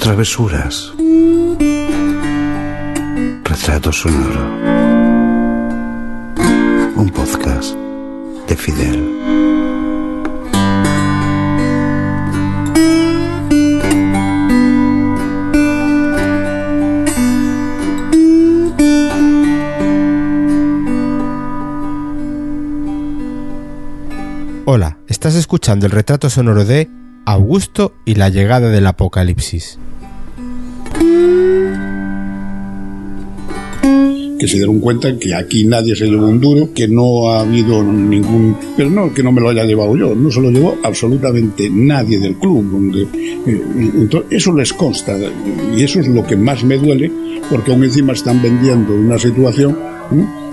travesuras. Retrato sonoro. Un podcast de Fidel. Hola, estás escuchando el retrato sonoro de Augusto y la llegada del apocalipsis. Que se dieron cuenta que aquí nadie se llevó un duro, que no ha habido ningún... Pero no que no me lo haya llevado yo, no se lo llevó absolutamente nadie del club. Donde, eh, entonces, eso les consta y eso es lo que más me duele, porque aún encima están vendiendo una situación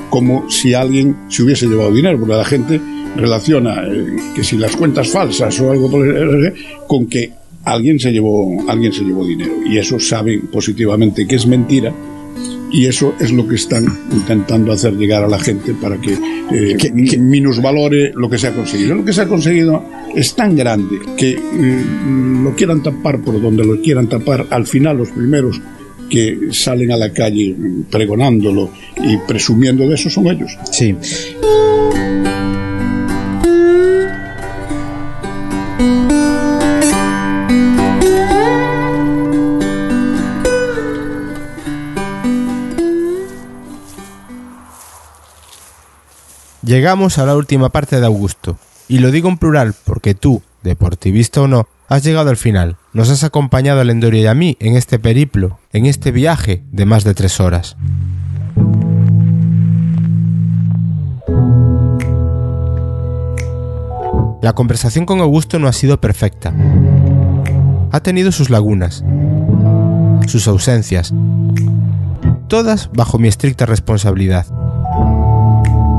como si alguien se hubiese llevado dinero, porque la gente relaciona eh, que si las cuentas falsas o algo con que alguien se llevó alguien se llevó dinero y eso saben positivamente que es mentira y eso es lo que están intentando hacer llegar a la gente para que, eh, que, minusvalore lo que se ha conseguido. Lo que se ha conseguido es tan grande que eh, lo quieran tapar por donde lo quieran tapar, al final los primeros que salen a la calle pregonándolo y presumiendo de eso son ellos. Sí. Llegamos a la última parte de Augusto, y lo digo en plural porque tú, deportivista o no, has llegado al final, nos has acompañado a Lendorio y a mí en este periplo, en este viaje de más de tres horas. La conversación con Augusto no ha sido perfecta. Ha tenido sus lagunas, sus ausencias, todas bajo mi estricta responsabilidad.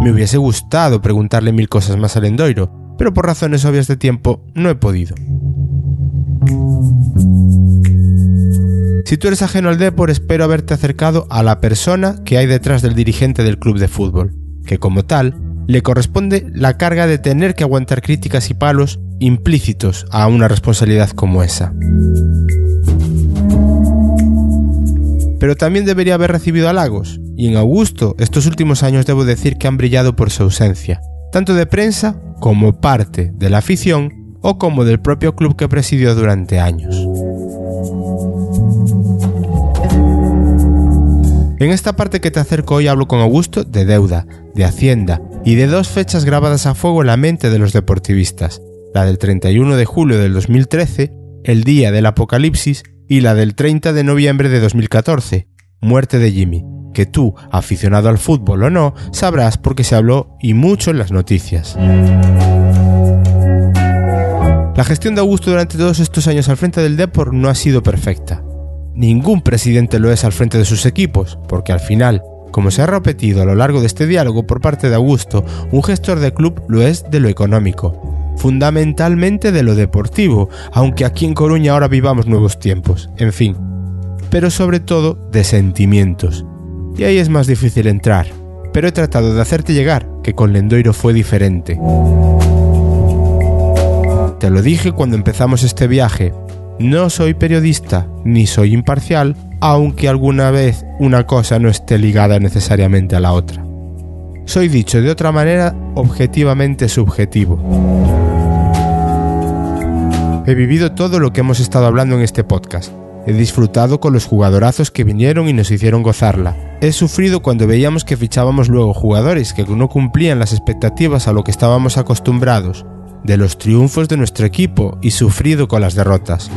Me hubiese gustado preguntarle mil cosas más al Endoiro, pero por razones obvias de tiempo no he podido. Si tú eres ajeno al Depor, espero haberte acercado a la persona que hay detrás del dirigente del club de fútbol, que como tal le corresponde la carga de tener que aguantar críticas y palos implícitos a una responsabilidad como esa. Pero también debería haber recibido halagos, y en Augusto estos últimos años debo decir que han brillado por su ausencia, tanto de prensa como parte de la afición o como del propio club que presidió durante años. En esta parte que te acerco hoy hablo con Augusto de deuda, de hacienda y de dos fechas grabadas a fuego en la mente de los deportivistas, la del 31 de julio del 2013, el día del apocalipsis, y la del 30 de noviembre de 2014, muerte de Jimmy, que tú, aficionado al fútbol o no, sabrás porque se habló y mucho en las noticias. La gestión de Augusto durante todos estos años al frente del Depor no ha sido perfecta. Ningún presidente lo es al frente de sus equipos, porque al final, como se ha repetido a lo largo de este diálogo por parte de Augusto, un gestor de club lo es de lo económico, fundamentalmente de lo deportivo, aunque aquí en Coruña ahora vivamos nuevos tiempos, en fin, pero sobre todo de sentimientos, y ahí es más difícil entrar, pero he tratado de hacerte llegar que con Lendoiro fue diferente. Te lo dije cuando empezamos este viaje, no soy periodista ni soy imparcial, aunque alguna vez una cosa no esté ligada necesariamente a la otra. Soy dicho de otra manera objetivamente subjetivo. He vivido todo lo que hemos estado hablando en este podcast, He disfrutado con los jugadorazos que vinieron y nos hicieron gozarla. He sufrido cuando veíamos que fichábamos luego jugadores que no cumplían las expectativas a lo que estábamos acostumbrados, de los triunfos de nuestro equipo y sufrido con las derrotas.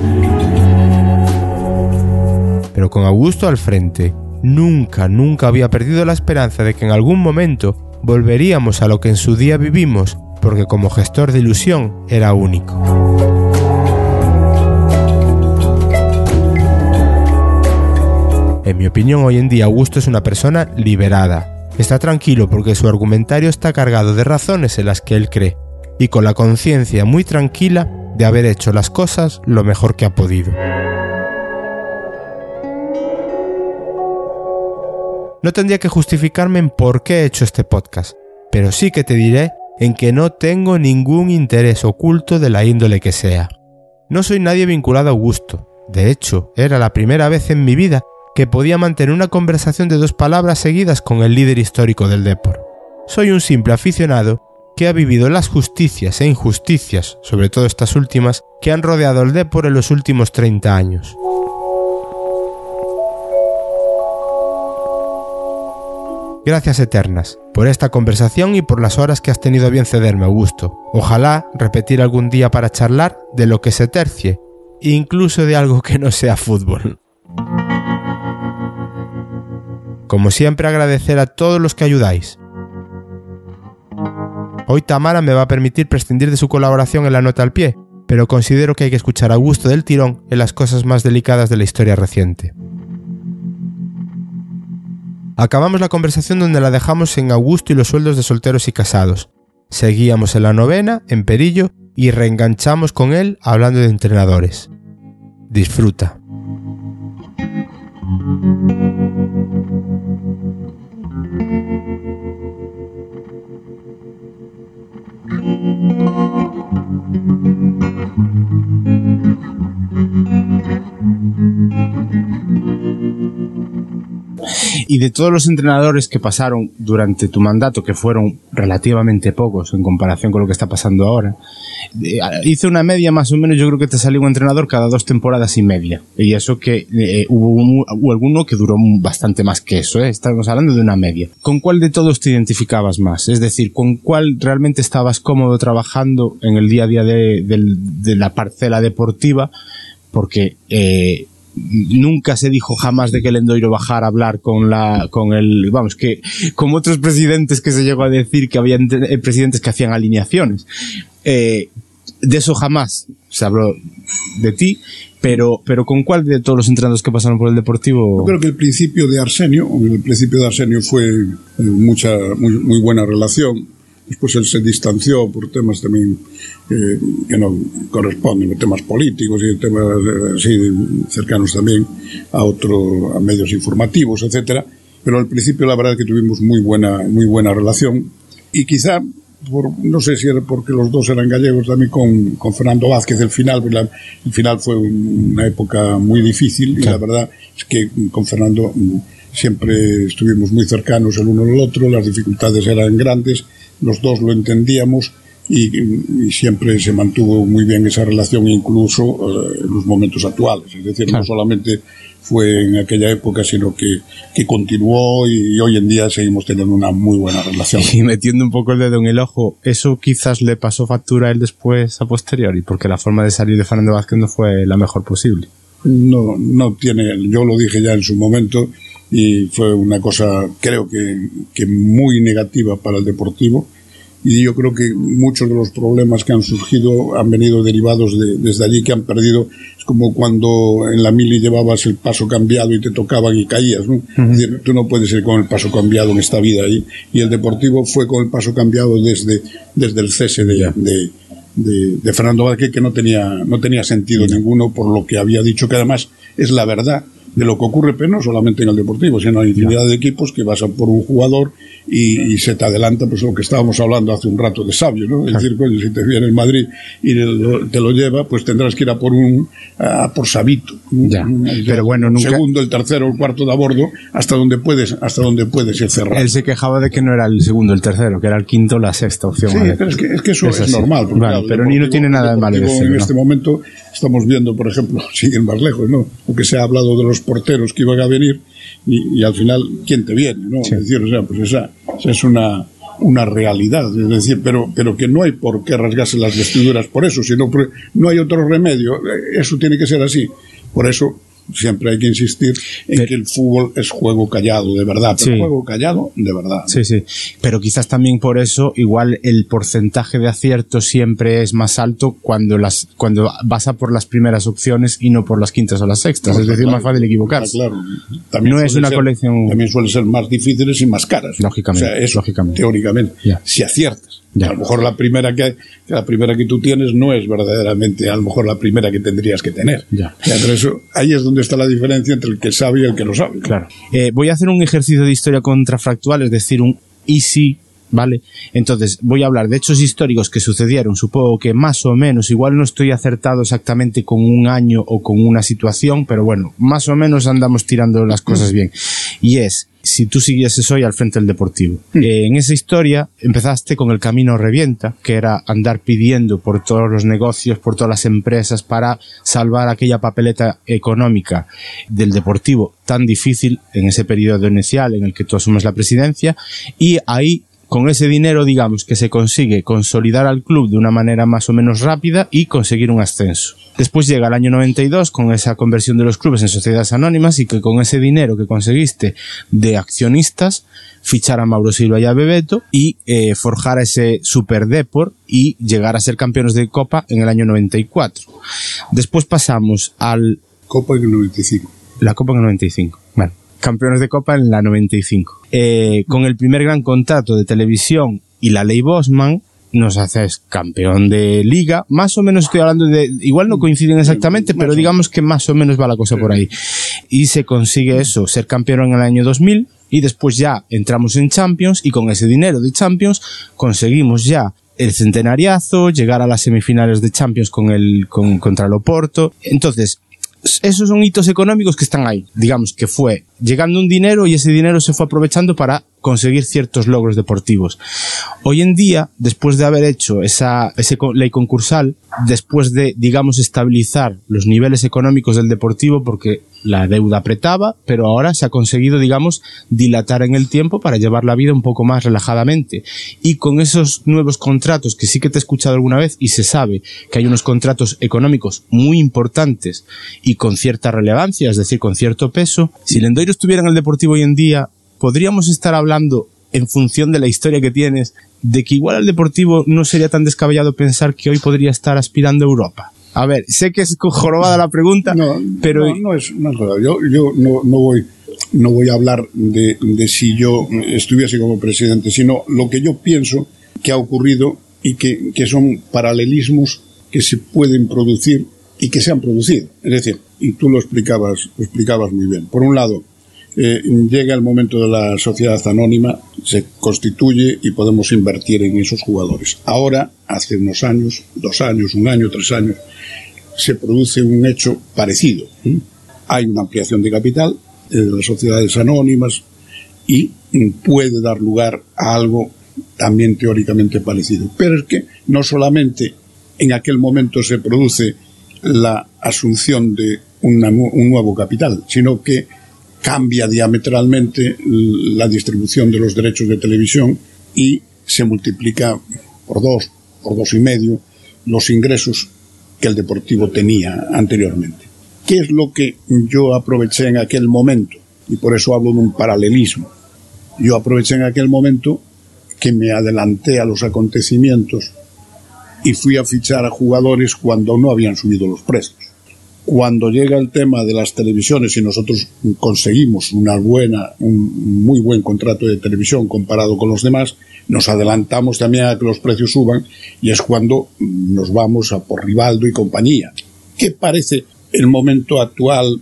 Pero con Augusto al frente, nunca, nunca había perdido la esperanza de que en algún momento volveríamos a lo que en su día vivimos, porque como gestor de ilusión era único. En mi opinión, hoy en día Augusto es una persona liberada. Está tranquilo porque su argumentario está cargado de razones en las que él cree, y con la conciencia muy tranquila de haber hecho las cosas lo mejor que ha podido. No tendría que justificarme en por qué he hecho este podcast, pero sí que te diré en que no tengo ningún interés oculto de la índole que sea. No soy nadie vinculado a Augusto. De hecho, era la primera vez en mi vida que podía mantener una conversación de dos palabras seguidas con el líder histórico del Depor. Soy un simple aficionado que ha vivido las justicias e injusticias, sobre todo estas últimas, que han rodeado el Depor en los últimos 30 años. Gracias eternas por esta conversación y por las horas que has tenido a bien cederme, Augusto. Ojalá repetir algún día para charlar de lo que se tercie, incluso de algo que no sea fútbol. Como siempre agradecer a todos los que ayudáis. Hoy Tamara me va a permitir prescindir de su colaboración en la nota al pie, pero considero que hay que escuchar a Augusto del tirón en las cosas más delicadas de la historia reciente. Acabamos la conversación donde la dejamos en Augusto y los sueldos de solteros y casados. Seguíamos en la novena, en Perillo, y reenganchamos con él hablando de entrenadores. Disfruta. Y de todos los entrenadores que pasaron durante tu mandato, que fueron relativamente pocos en comparación con lo que está pasando ahora, eh, hice una media más o menos, yo creo que te salió un entrenador cada dos temporadas y media. Y eso que eh, hubo, un- alguno que duró bastante más que eso, ¿eh? estamos hablando de una media. ¿Con cuál de todos te identificabas más? Es decir, ¿con cuál realmente estabas cómodo trabajando en el día a día de la parcela deportiva? Porque eh, nunca se dijo jamás de que el Endoiro bajara a hablar con la con el vamos que como otros presidentes que se llegó a decir que había ente- eh, presidentes que hacían alineaciones Eh, de eso jamás se habló de ti pero pero con cuál de todos los entrenadores que pasaron por el deportivo Yo creo que el principio de Arsenio, el principio de Arsenio fue eh, mucha, muy, muy buena relación. Después él se distanció por temas también eh, que no corresponden, temas políticos y temas eh, así cercanos también a otro, a medios informativos, etcétera. Pero al principio la verdad es que tuvimos muy buena, muy buena relación y quizá por, no sé si era porque los dos eran gallegos también con, con Fernando Vázquez el final la- el final fue una época muy difícil y la verdad es que con Fernando mm, siempre estuvimos muy cercanos el uno al otro las dificultades eran grandes los dos lo entendíamos y, y siempre se mantuvo muy bien esa relación incluso eh, en los momentos actuales. Es decir no solamente fue en aquella época sino que, que continuó y, hoy en día seguimos teniendo una muy buena relación. Y metiendo un poco el dedo en el ojo, eso quizás le pasó factura a él después a posteriori, porque la forma de salir de Fernando Vázquez no fue la mejor posible. no, no tiene, yo lo dije ya en su momento y fue una cosa creo que, que muy negativa para el deportivo. Y yo creo que muchos de los problemas que han surgido han venido derivados de, desde allí que han perdido. Es como cuando en la mili llevabas el paso cambiado y te tocaban y caías ¿no? es decir, tú no puedes ir con el paso cambiado en esta vida y, y el deportivo fue con el paso cambiado desde, desde el cese de, de, de, de Fernando Vázquez que no tenía, no tenía sentido ninguno por lo que había dicho, que además es la verdad de lo que ocurre, pero no solamente en el deportivo, sino en infinidad de equipos que vas a por un jugador y, y se te adelanta pues lo que estábamos hablando hace un rato de sabio, ¿no? Es decir, coño, si te viene el Madrid y te lo lleva, pues tendrás que ir a por un a por Sabito. Ya. Pero bueno, el nunca- segundo, el tercero, el cuarto de a bordo, hasta donde puedes, hasta donde puedes ir cerrado. Él se quejaba de que no era el segundo, el tercero, que era el quinto, la sexta opción. Sí, pero es que, es que eso Es normal. porque, Vale, claro, el pero ni no tiene nada de malo el En ¿no? este momento estamos viendo, por ejemplo, siguen más lejos, ¿no? Porque se ha hablado de los porteros que iban a venir y, y al final, ¿quién te viene? ¿no? Es decir, o sea, pues esa, esa es una una realidad, es decir, pero, pero que no hay por qué rasgarse las vestiduras por eso, sino por- no hay otro remedio, Eh, eso tiene que ser así. Por eso siempre hay que insistir en que el fútbol es juego callado, de verdad, pero Sí. juego callado, de verdad. Sí, sí. Pero quizás también por eso, igual el porcentaje de acierto siempre es más alto cuando las, cuando vas a por las primeras opciones y no por las quintas o las sextas. No, es decir, está más claro, fácil equivocarse. claro. También No es suele una ser- colección- También suelen ser más difíciles y más caras. Lógicamente, O sea, eso, lógicamente. teóricamente. Si aciertas. A lo mejor la primera que, la primera que tú tienes no es verdaderamente a lo mejor la primera que tendrías que tener. Ya. Pero eso, ahí es donde está la diferencia entre el que sabe y el que no sabe. Claro. Eh, voy a hacer un ejercicio de historia contrafractual, es decir, un easy ¿vale? Entonces, voy a hablar de hechos históricos que sucedieron, supongo que más o menos, igual no estoy acertado exactamente con un año o con una situación, pero bueno, más o menos andamos tirando las cosas bien. Y es, si tú siguieses hoy al frente del Deportivo. Eh, en esa historia empezaste con el camino revienta, que era andar pidiendo por todos los negocios, por todas las empresas para salvar aquella papeleta económica del Deportivo tan difícil en ese periodo inicial en el que tú asumes la presidencia y ahí con ese dinero, digamos, que se consigue consolidar al club de una manera más o menos rápida y conseguir un ascenso. Después llega el año 92 con esa conversión de los clubes en sociedades anónimas y que con ese dinero que conseguiste de accionistas, fichar a Mauro Silva y a Bebeto y eh, forjar ese Super Deport y llegar a ser campeones de Copa en el año 94. Después pasamos al... Copa en el 95. La Copa en el 95. Bueno, campeones de Copa en la 95. Eh, con el primer gran contrato de televisión y la ley Bosman, nos haces campeón de liga. Más o menos estoy hablando de, igual no coinciden exactamente, pero digamos que más o menos va la cosa por ahí. Y se consigue eso, ser campeón en el año 2000 y después ya entramos en Champions y con ese dinero de Champions conseguimos ya el centenariazo, llegar a las semifinales de Champions con el, con, contra el Oporto. Entonces, esos son hitos económicos que están ahí. Digamos que fue llegando un dinero y ese dinero se fue aprovechando para conseguir ciertos logros deportivos. Hoy en día, después de haber hecho esa, ley concursal, después de, digamos, estabilizar los niveles económicos del deportivo, porque la deuda apretaba, pero ahora se ha conseguido, digamos, dilatar en el tiempo para llevar la vida un poco más relajadamente. Y con esos nuevos contratos, que sí que te he escuchado alguna vez y se sabe que hay unos contratos económicos muy importantes y con cierta relevancia, es decir, con cierto peso, si Lendoiro estuviera en el deportivo hoy en día, podríamos estar hablando, en función de la historia que tienes, de que igual al Deportivo no sería tan descabellado pensar que hoy podría estar aspirando a Europa. A ver, sé que es jorobada la pregunta, No, pero no, no es, no es. Yo, yo no, no voy no voy a hablar de, de si yo estuviese como presidente, sino lo que yo pienso que ha ocurrido y que, que son paralelismos que se pueden producir y que se han producido. Es decir, y tú lo explicabas, lo explicabas muy bien. Por un lado, eh, llega el momento de la sociedad anónima, se constituye y podemos invertir en esos jugadores. Ahora, hace unos años, dos años, un año, tres años, se produce un hecho parecido. ¿eh? Hay una ampliación de capital eh, de las sociedades anónimas y mm, puede dar lugar a algo también teóricamente parecido. Pero es que no solamente en aquel momento se produce la asunción de una, un nuevo capital, sino que cambia diametralmente la distribución de los derechos de televisión y se multiplica por dos, por dos y medio los ingresos que el Deportivo tenía anteriormente. ¿Qué es lo que yo aproveché en aquel momento? Y por eso hablo de un paralelismo. Yo aproveché en aquel momento que me adelanté a los acontecimientos y fui a fichar a jugadores cuando no habían subido los precios cuando llega el tema de las televisiones y nosotros conseguimos una buena, un muy buen contrato de televisión comparado con los demás, nos adelantamos también a que los precios suban y es cuando nos vamos a por Rivaldo y compañía. ¿Qué parece el momento actual?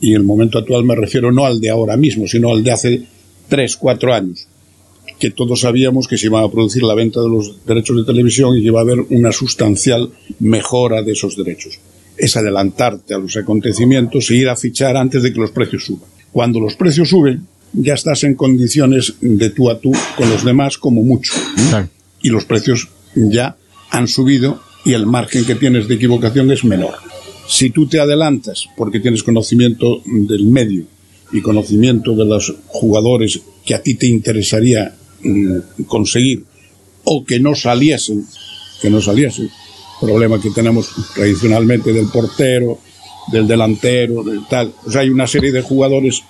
Y el momento actual me refiero no al de ahora mismo, sino al de hace tres, cuatro años, que todos sabíamos que se iba a producir la venta de los derechos de televisión y que iba a haber una sustancial mejora de esos derechos es adelantarte a los acontecimientos e ir a fichar antes de que los precios suban. Cuando los precios suben, ya estás en condiciones de tú a tú con los demás como mucho. Y los precios ya han subido y el margen que tienes de equivocación es menor. Si tú te adelantas porque tienes conocimiento del medio y conocimiento de los jugadores que a ti te interesaría mm, conseguir o que no saliesen, que no saliesen, problema que tenemos tradicionalmente del portero, del delantero, del tal. O sea, hay una serie de jugadores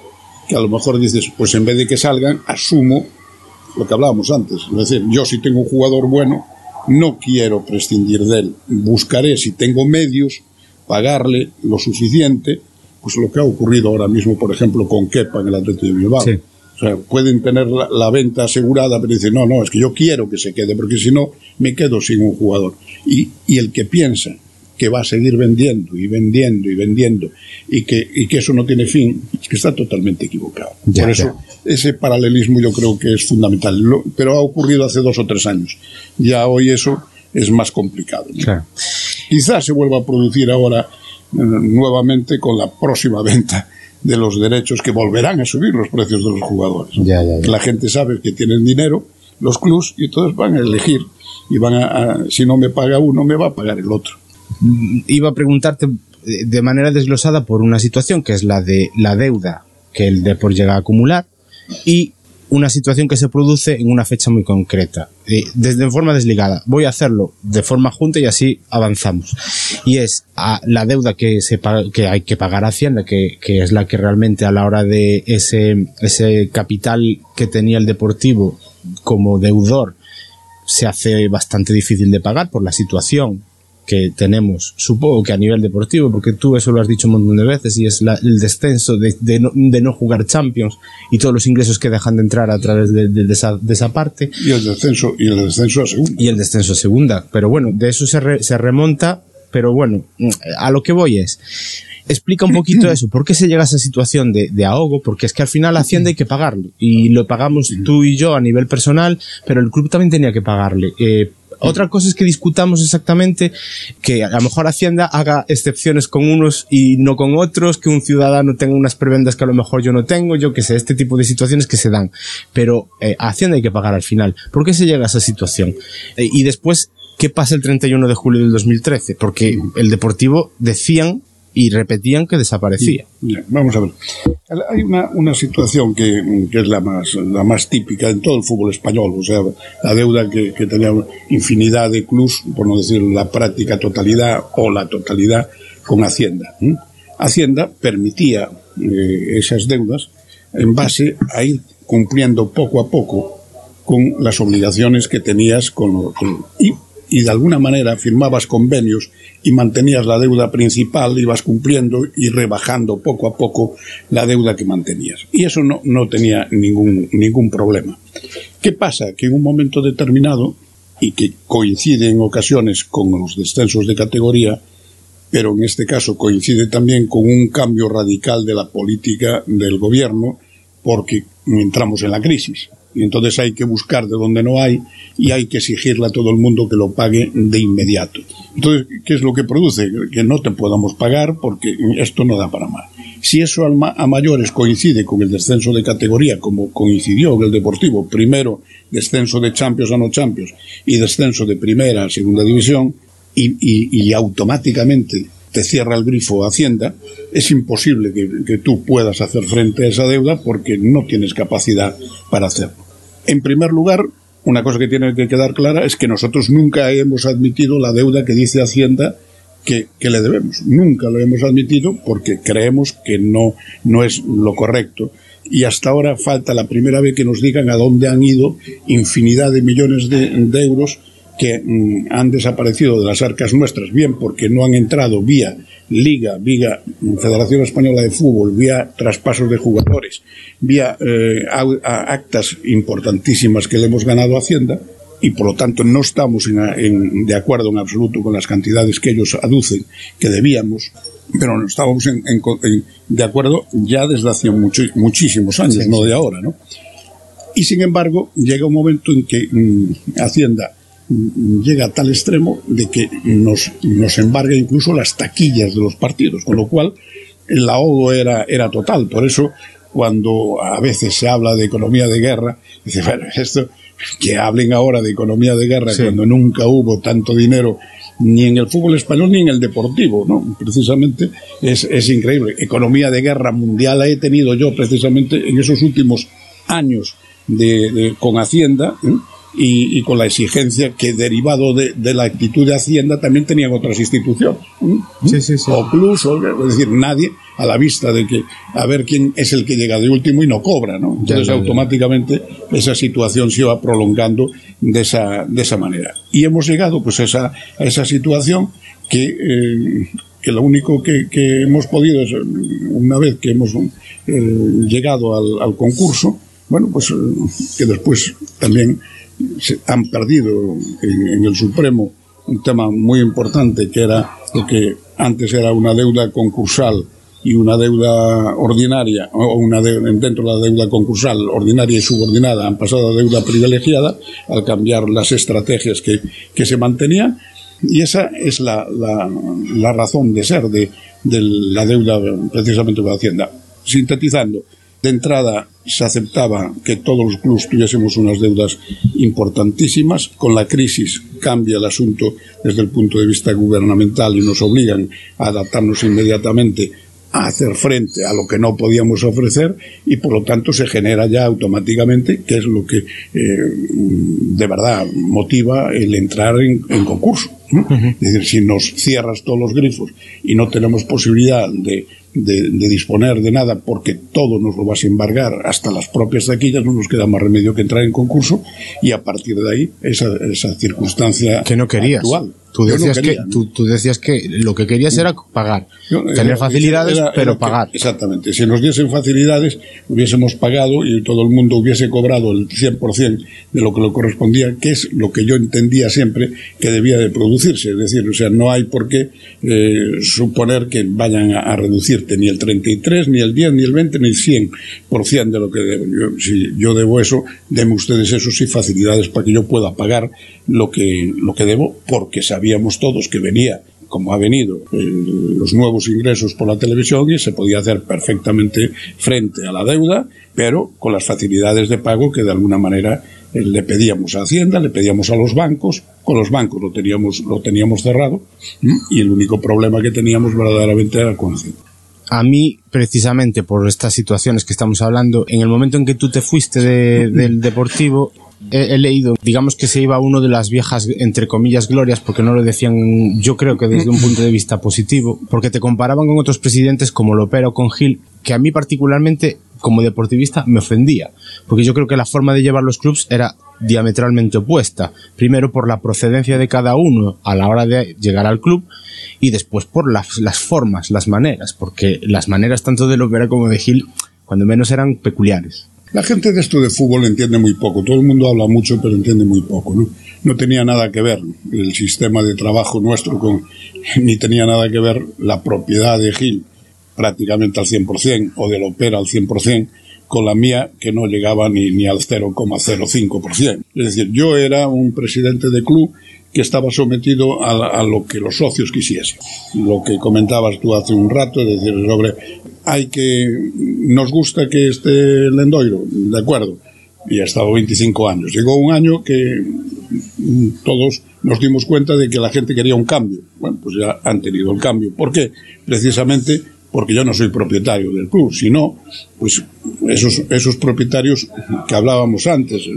que a lo mejor dices, pues en vez de que salgan, asumo lo que hablábamos antes. Es decir, yo si tengo un jugador bueno, no quiero prescindir de él. Buscaré, si tengo medios, pagarle lo suficiente, pues lo que ha ocurrido ahora mismo, por ejemplo, con Kepa en el Atlético de Bilbao. Sí. O sea, pueden tener la, la, venta asegurada, pero dicen, no, no, es que yo quiero que se quede, porque si no, me quedo sin un jugador. Y, y el que piensa que va a seguir vendiendo y vendiendo y vendiendo y que, y que eso no tiene fin, es que está totalmente equivocado. Ya, Por eso, ya. ese paralelismo yo creo que es fundamental. Lo, pero ha ocurrido hace dos o tres años. Ya hoy eso es más complicado. ¿no? Claro. Quizás se vuelva a producir ahora eh, nuevamente con la próxima venta de los derechos que volverán a subir los precios de los jugadores. Ya, ya, ya. La gente sabe que tienen dinero, los clubs, y entonces van a elegir. Y van a, a, si no me paga uno, me va a pagar el otro. Iba a preguntarte de manera desglosada por una situación que es la de la deuda que el Depor llega a acumular y una situación que se produce en una fecha muy concreta, eh, desde en forma desligada. Voy a hacerlo de forma junta y así avanzamos. Y es a la deuda que, se que hay que pagar a Hacienda, que, que, es la que realmente a la hora de ese, ese capital que tenía el Deportivo como deudor se hace bastante difícil de pagar por la situación que tenemos, supongo que a nivel deportivo, porque tú eso lo has dicho un montón de veces, y es la, el descenso de, de, no, de, no, jugar Champions y todos los ingresos que dejan de entrar a través de, de esa, esa, parte. Y el descenso, y el descenso a segunda. Y el descenso a segunda. Pero bueno, de eso se, re, se remonta, pero bueno, a lo que voy es, explica un poquito eso, ¿por qué se llega a esa situación de, de, ahogo? Porque es que al final Hacienda hay que pagarle, y lo pagamos tú y yo a nivel personal, pero el club también tenía que pagarle. Eh, otra cosa es que discutamos exactamente que a lo mejor Hacienda haga excepciones con unos y no con otros, que un ciudadano tenga unas prebendas que a lo mejor yo no tengo, yo que sé, este tipo de situaciones que se dan. Pero eh, Hacienda hay que pagar al final. ¿Por qué se llega a esa situación? Eh, y después, ¿qué pasa el 31 de julio del 2013? Porque el Deportivo decían y repetían que desaparecía. Vamos a ver. Hay una, una situación que, que, es la más, la más típica en todo el fútbol español, o sea, la deuda que, que tenía infinidad de clubs, por no decir la práctica totalidad o la totalidad con Hacienda. ¿eh? Hacienda permitía eh, esas deudas en base a ir cumpliendo poco a poco con las obligaciones que tenías con, con y y de alguna manera firmabas convenios y mantenías la deuda principal, ibas cumpliendo y rebajando poco a poco la deuda que mantenías. Y eso no, no tenía ningún, ningún problema. ¿Qué pasa? Que en un momento determinado, y que coincide en ocasiones con los descensos de categoría, pero en este caso coincide también con un cambio radical de la política del gobierno, porque entramos en la crisis y entonces hay que buscar de donde no hay y hay que exigirle a todo el mundo que lo pague de inmediato. Entonces, ¿qué es lo que produce? Que no te podamos pagar porque esto no da para más. Si eso a mayores coincide con el descenso de categoría, como coincidió en el Deportivo, primero descenso de Champions a no Champions y descenso de primera a segunda división, y, y, automáticamente te cierra el grifo Hacienda, es imposible que, tú puedas hacer frente a esa deuda porque no tienes capacidad para hacerlo. En primer lugar, una cosa que tiene que quedar clara es que nosotros nunca hemos admitido la deuda que dice Hacienda que, le debemos. Nunca lo hemos admitido porque creemos que no, no es lo correcto. Y hasta ahora falta la primera vez que nos digan a dónde han ido infinidad de millones de, de euros que mm, han desaparecido de las arcas nuestras, bien porque no han entrado vía Liga, vía Federación Española de Fútbol, vía traspasos de jugadores, vía eh, actas importantísimas que le hemos ganado a Hacienda, y por lo tanto no estamos en, en, de acuerdo en absoluto con las cantidades que ellos aducen que debíamos, pero no estábamos en, de acuerdo ya desde hace mucho, muchísimos años, sí, no de ahora, ¿no? Y sin embargo, llega un momento en que mmm, Hacienda llega a tal extremo de que nos, nos embarga incluso las taquillas de los partidos, con lo cual el ahogo era, era total. Por eso, cuando a veces se habla de economía de guerra, dice, bueno, esto, que hablen ahora de economía de guerra sí. cuando nunca hubo tanto dinero ni en el fútbol español ni en el deportivo, ¿no? Precisamente es, es increíble. Economía de guerra mundial la he tenido yo precisamente en esos últimos años de, de con Hacienda, ¿eh? Y, y, con la exigencia que derivado de, de, la actitud de Hacienda también tenían otras instituciones. Sí, sí, sí. O Plus, o, es decir, nadie a la vista de que a ver quién es el que llega de último y no cobra, ¿no? Entonces ya, ya, automáticamente esa situación se iba prolongando de esa, de esa manera. Y hemos llegado pues a esa, a esa situación que, eh, que lo único que, que, hemos podido es, una vez que hemos eh, llegado al, al concurso, bueno, pues que después también se han perdido en, en el Supremo un tema muy importante que era lo que antes era una deuda concursal y una deuda ordinaria o una dentro de la deuda concursal ordinaria y subordinada han pasado a deuda privilegiada al cambiar las estrategias que, que se mantenían y esa es la, la, la razón de ser de, de, la deuda precisamente la Hacienda. Sintetizando, de entrada se aceptaba que todos los clubes tuviésemos unas deudas importantísimas. Con la crisis cambia el asunto desde el punto de vista gubernamental y nos obligan a adaptarnos inmediatamente a hacer frente a lo que no podíamos ofrecer y por lo tanto se genera ya automáticamente, que es lo que eh, de verdad motiva el entrar en, en concurso. ¿no? Uh -huh. Es decir, si nos cierras todos los grifos y no tenemos posibilidad de, de, de, disponer de nada porque todo nos lo vas a embargar hasta las propias taquillas, no nos queda más remedio que entrar en concurso y a partir de ahí esa, esa circunstancia que no querías. actual. Tú decías, no quería, que, ¿no? tú, tú, decías que lo que querías era pagar, Yo, tener era, facilidades, era, era pero que, pagar. exactamente. Si nos diesen facilidades, hubiésemos pagado y todo el mundo hubiese cobrado el 100% de lo que le correspondía, que es lo que yo entendía siempre que debía de producirse. Es decir, o sea, no hay por qué eh, suponer que vayan a, a, reducirte ni el 33, ni el 10, ni el 20, ni el 100% de lo que debo. Yo, si yo debo eso, denme ustedes eso sí facilidades para que yo pueda pagar lo que, lo que debo, porque sabíamos todos que venía como ha venido eh, los nuevos ingresos por la televisión y se podía hacer perfectamente frente a la deuda, pero con las facilidades de pago que de alguna manera eh, le pedíamos a Hacienda, le pedíamos a los bancos, con los bancos lo teníamos, lo teníamos cerrado y el único problema que teníamos verdaderamente era con Hacienda. A mí, precisamente por estas situaciones que estamos hablando, en el momento en que tú te fuiste de, del Deportivo, he, leído, digamos que se iba uno de las viejas, entre comillas, glorias, porque no lo decían, yo creo que desde un punto de vista positivo, porque te comparaban con otros presidentes como Lopera o con Gil, que a mí particularmente, como deportivista, me ofendía, porque yo creo que la forma de llevar los clubs era diametralmente opuesta. Primero por la procedencia de cada uno a la hora de llegar al club y después por las, las formas, las maneras, porque las maneras tanto de Lopera como de Gil, cuando menos eran peculiares. La gente de esto de fútbol entiende muy poco. Todo el mundo habla mucho, pero entiende muy poco. No, no tenía nada que ver el sistema de trabajo nuestro con, ni tenía nada que ver la propiedad de Gil prácticamente al 100% o de Lopera al 100% con la mía que no llegaba ni, ni al 0,05%. Es decir, yo era un presidente de club que estaba sometido a, lo que los socios quisiesen. Lo que comentabas tú hace un rato, es decir, sobre, hay que, nos gusta que esté Lendoiro, de acuerdo, y ha estado 25 años. Llegó un año que todos nos dimos cuenta de que la gente quería un cambio. Bueno, pues ya han tenido el cambio. ¿Por qué? Precisamente porque yo no soy propietario del club, sino pues esos, esos propietarios que hablábamos antes,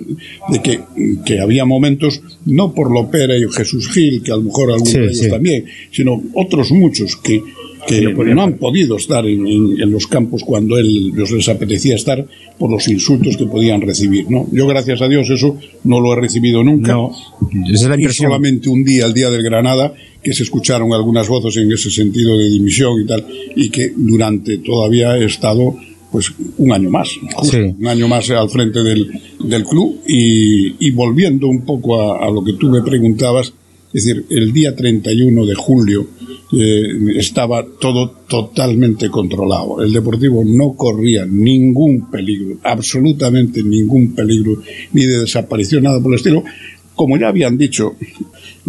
de que, que había momentos, no por Lopera y Jesús Gil, que a lo mejor algunos sí, de ellos sí. también, sino otros muchos que, que no, no, han podido estar en, en, en, los campos cuando él les apetecía estar por los insultos que podían recibir. ¿no? Yo, gracias a Dios, eso no lo he recibido nunca. No, es la y solamente un día, el día del Granada, que se escucharon algunas voces en ese sentido de dimisión y tal, y que durante todavía he estado pues un año más, justo, sí. un año más al frente del, del club y, y, volviendo un poco a, a, lo que tú me preguntabas, es decir, el día 31 de julio eh, estaba todo totalmente controlado. El Deportivo no corría ningún peligro, absolutamente ningún peligro, ni de desaparición, nada por el estilo. Como ya habían dicho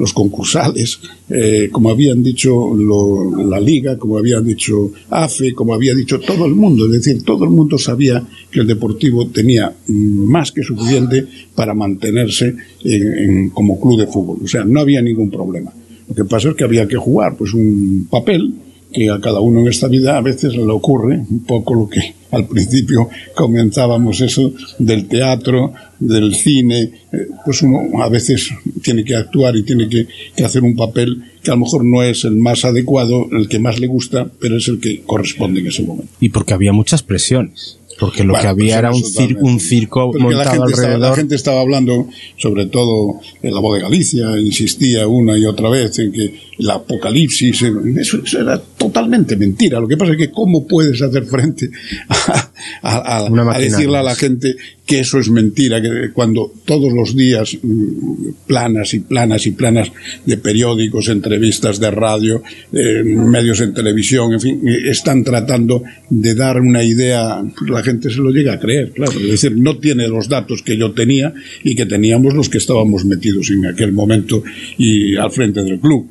los concursales, eh, como habían dicho lo, la Liga, como habían dicho AFE, como había dicho todo el mundo, es decir, todo el mundo sabía que el Deportivo tenía más que suficiente para mantenerse en, como club de fútbol, o sea, no había ningún problema. Lo que pasa es que había que jugar pues un papel que a cada uno en esta vida a veces le ocurre, un poco lo que al principio comenzábamos eso del teatro, del cine, eh, pues uno a veces tiene que actuar y tiene que, que, hacer un papel que a lo mejor no es el más adecuado, el que más le gusta, pero es el que corresponde en ese momento. Y porque había muchas presiones porque lo bueno, que había pues era un, cir un circo porque montado la gente alrededor. Estaba, la gente estaba hablando, sobre todo en la voz de Galicia, insistía una y otra vez en que el apocalipsis, eso, eso, era totalmente mentira. Lo que pasa es que cómo puedes hacer frente a, a, a, a decirle a la gente que eso es mentira, que cuando todos los días mm, planas y planas y planas de periódicos, entrevistas de radio, eh, medios en televisión, en fin, eh, están tratando de dar una idea, la gente se lo llega a creer, claro, es decir, no tiene los datos que yo tenía y que teníamos los que estábamos metidos en aquel momento y al frente del club.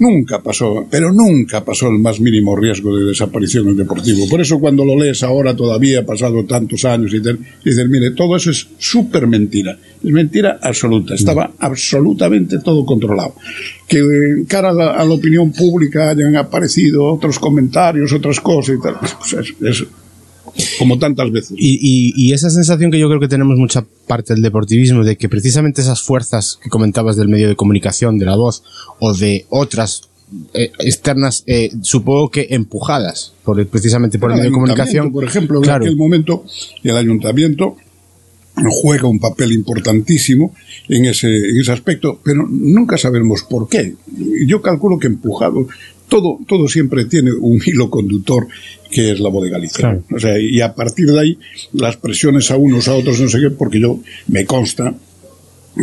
Nunca pasó, pero nunca pasó el más mínimo riesgo de desaparición en el deportivo. Por eso cuando lo lees ahora todavía, pasado tantos años, y dices, mire, todo eso es súper mentira. Es mentira absoluta. Estaba absolutamente todo controlado. Que en cara a la, a la, opinión pública hayan aparecido otros comentarios, otras cosas y tal, pues es, es como tantas veces. Y, y, y, esa sensación que yo creo que tenemos mucha parte del deportivismo, de que precisamente esas fuerzas que comentabas del medio de comunicación, de la voz, o de otras eh, externas, eh, supongo que empujadas por precisamente por el, el medio de comunicación. Por ejemplo, claro. en aquel momento el ayuntamiento juega un papel importantísimo en ese, en ese aspecto, pero nunca sabemos por qué. Yo calculo que empujado, todo, todo siempre tiene un hilo conductor que es la Galicia. Claro. O sea, y a partir de ahí, las presiones a unos, a otros, no sé qué, porque yo me consta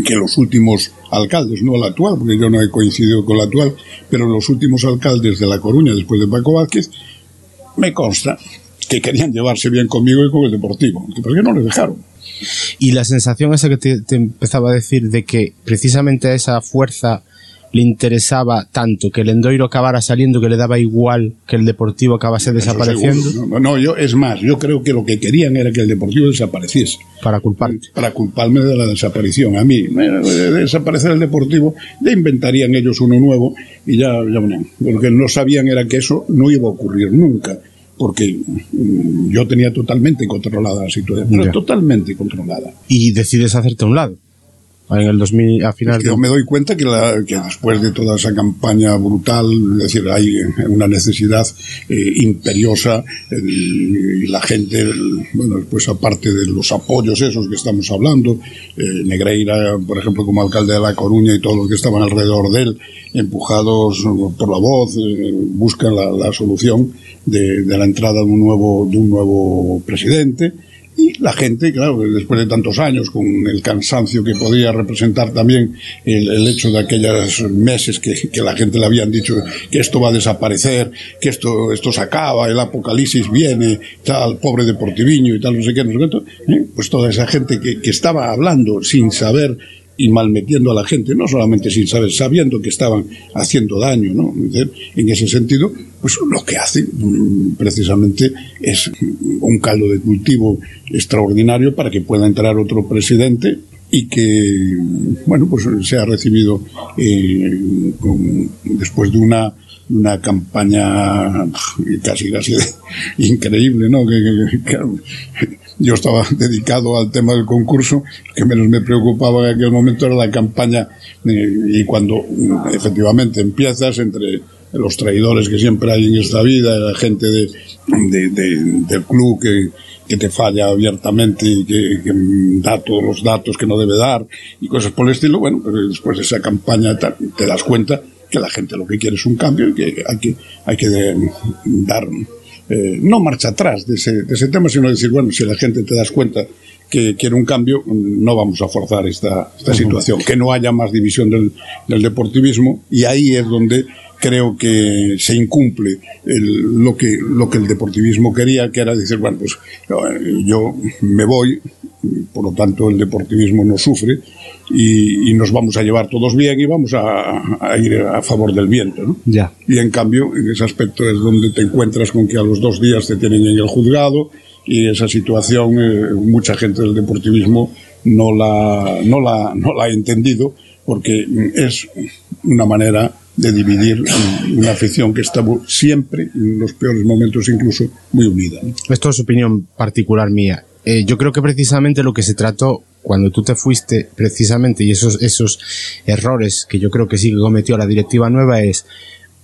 que los últimos alcaldes, no el actual, porque yo no he coincidido con el actual, pero los últimos alcaldes de La Coruña, después de Paco Vázquez, me consta que querían llevarse bien conmigo y con el Deportivo, que por qué no les dejaron. Y la sensación esa que te, te empezaba a decir de que precisamente esa fuerza le interesaba tanto que el Endoiro acabara saliendo que le daba igual que el Deportivo acabase desapareciendo. No, no, yo es más, yo creo que lo que querían era que el Deportivo desapareciese. Para culparte. Para culparme de la desaparición. A mí, de desaparecer el Deportivo, ya inventarían ellos uno nuevo y ya, ya bueno, lo que no sabían era que eso no iba a ocurrir nunca porque yo tenía totalmente controlada la situación, pero totalmente controlada. Y decides hacerte a un lado en el 2000 a final es que yo me doy cuenta que, la, que, después de toda esa campaña brutal es decir hay una necesidad eh, imperiosa eh, y la gente el, bueno pues aparte de los apoyos esos que estamos hablando eh, Negreira por ejemplo como alcalde de La Coruña y todos los que estaban alrededor de él empujados por la voz eh, buscan la, la solución de, de, la entrada de un nuevo de un nuevo presidente y la gente, claro, después de tantos años, con el cansancio que podía representar también el, hecho de aquellos meses que, que, la gente le habían dicho que esto va a desaparecer, que esto, esto se acaba, el apocalipsis viene, tal, pobre deportiviño y tal, no sé qué, no sé qué, pues toda esa gente que, que estaba hablando sin saber y malmetiendo a la gente, no solamente sin saber, sabiendo que estaban haciendo daño, ¿no? En ese sentido, pues lo que hacen precisamente es un caldo de cultivo extraordinario para que pueda entrar otro presidente y que, bueno, pues se ha recibido eh, después de una una campaña casi casi increíble, ¿no? Que, yo estaba dedicado al tema del concurso, que menos me preocupaba en aquel momento era la campaña eh, y cuando efectivamente empiezas entre los traidores que siempre hay en esta vida, la gente de, de, de, del club que, que te falla abiertamente y que, que, da todos los datos que no debe dar y cosas por el estilo, bueno, pero después de esa campaña te, das cuenta que la gente lo que quiere es un cambio y que hay que, hay que de, dar eh, no marcha atrás de ese, de ese tema, sino decir, bueno, si la gente te das cuenta que quiere un cambio, no vamos a forzar esta, esta situación, que no haya más división del, del, deportivismo y ahí es donde creo que se incumple el, lo, que, lo que el deportivismo quería, que era decir, bueno, pues yo me voy, por lo tanto el deportivismo no sufre y, y nos vamos a llevar todos bien y vamos a, a ir a favor del viento, ¿no? Ya. Y en cambio, en ese aspecto es donde te encuentras con que a los dos días te tienen en el juzgado y esa situación eh, mucha gente del deportivismo no la, no la, no la ha entendido porque es una manera de dividir una afición que está siempre, en los peores momentos incluso, muy unida. Esto es opinión particular mía. Eh, yo creo que precisamente lo que se trató cuando tú te fuiste, precisamente, y esos, esos errores que yo creo que sí que cometió la directiva nueva es,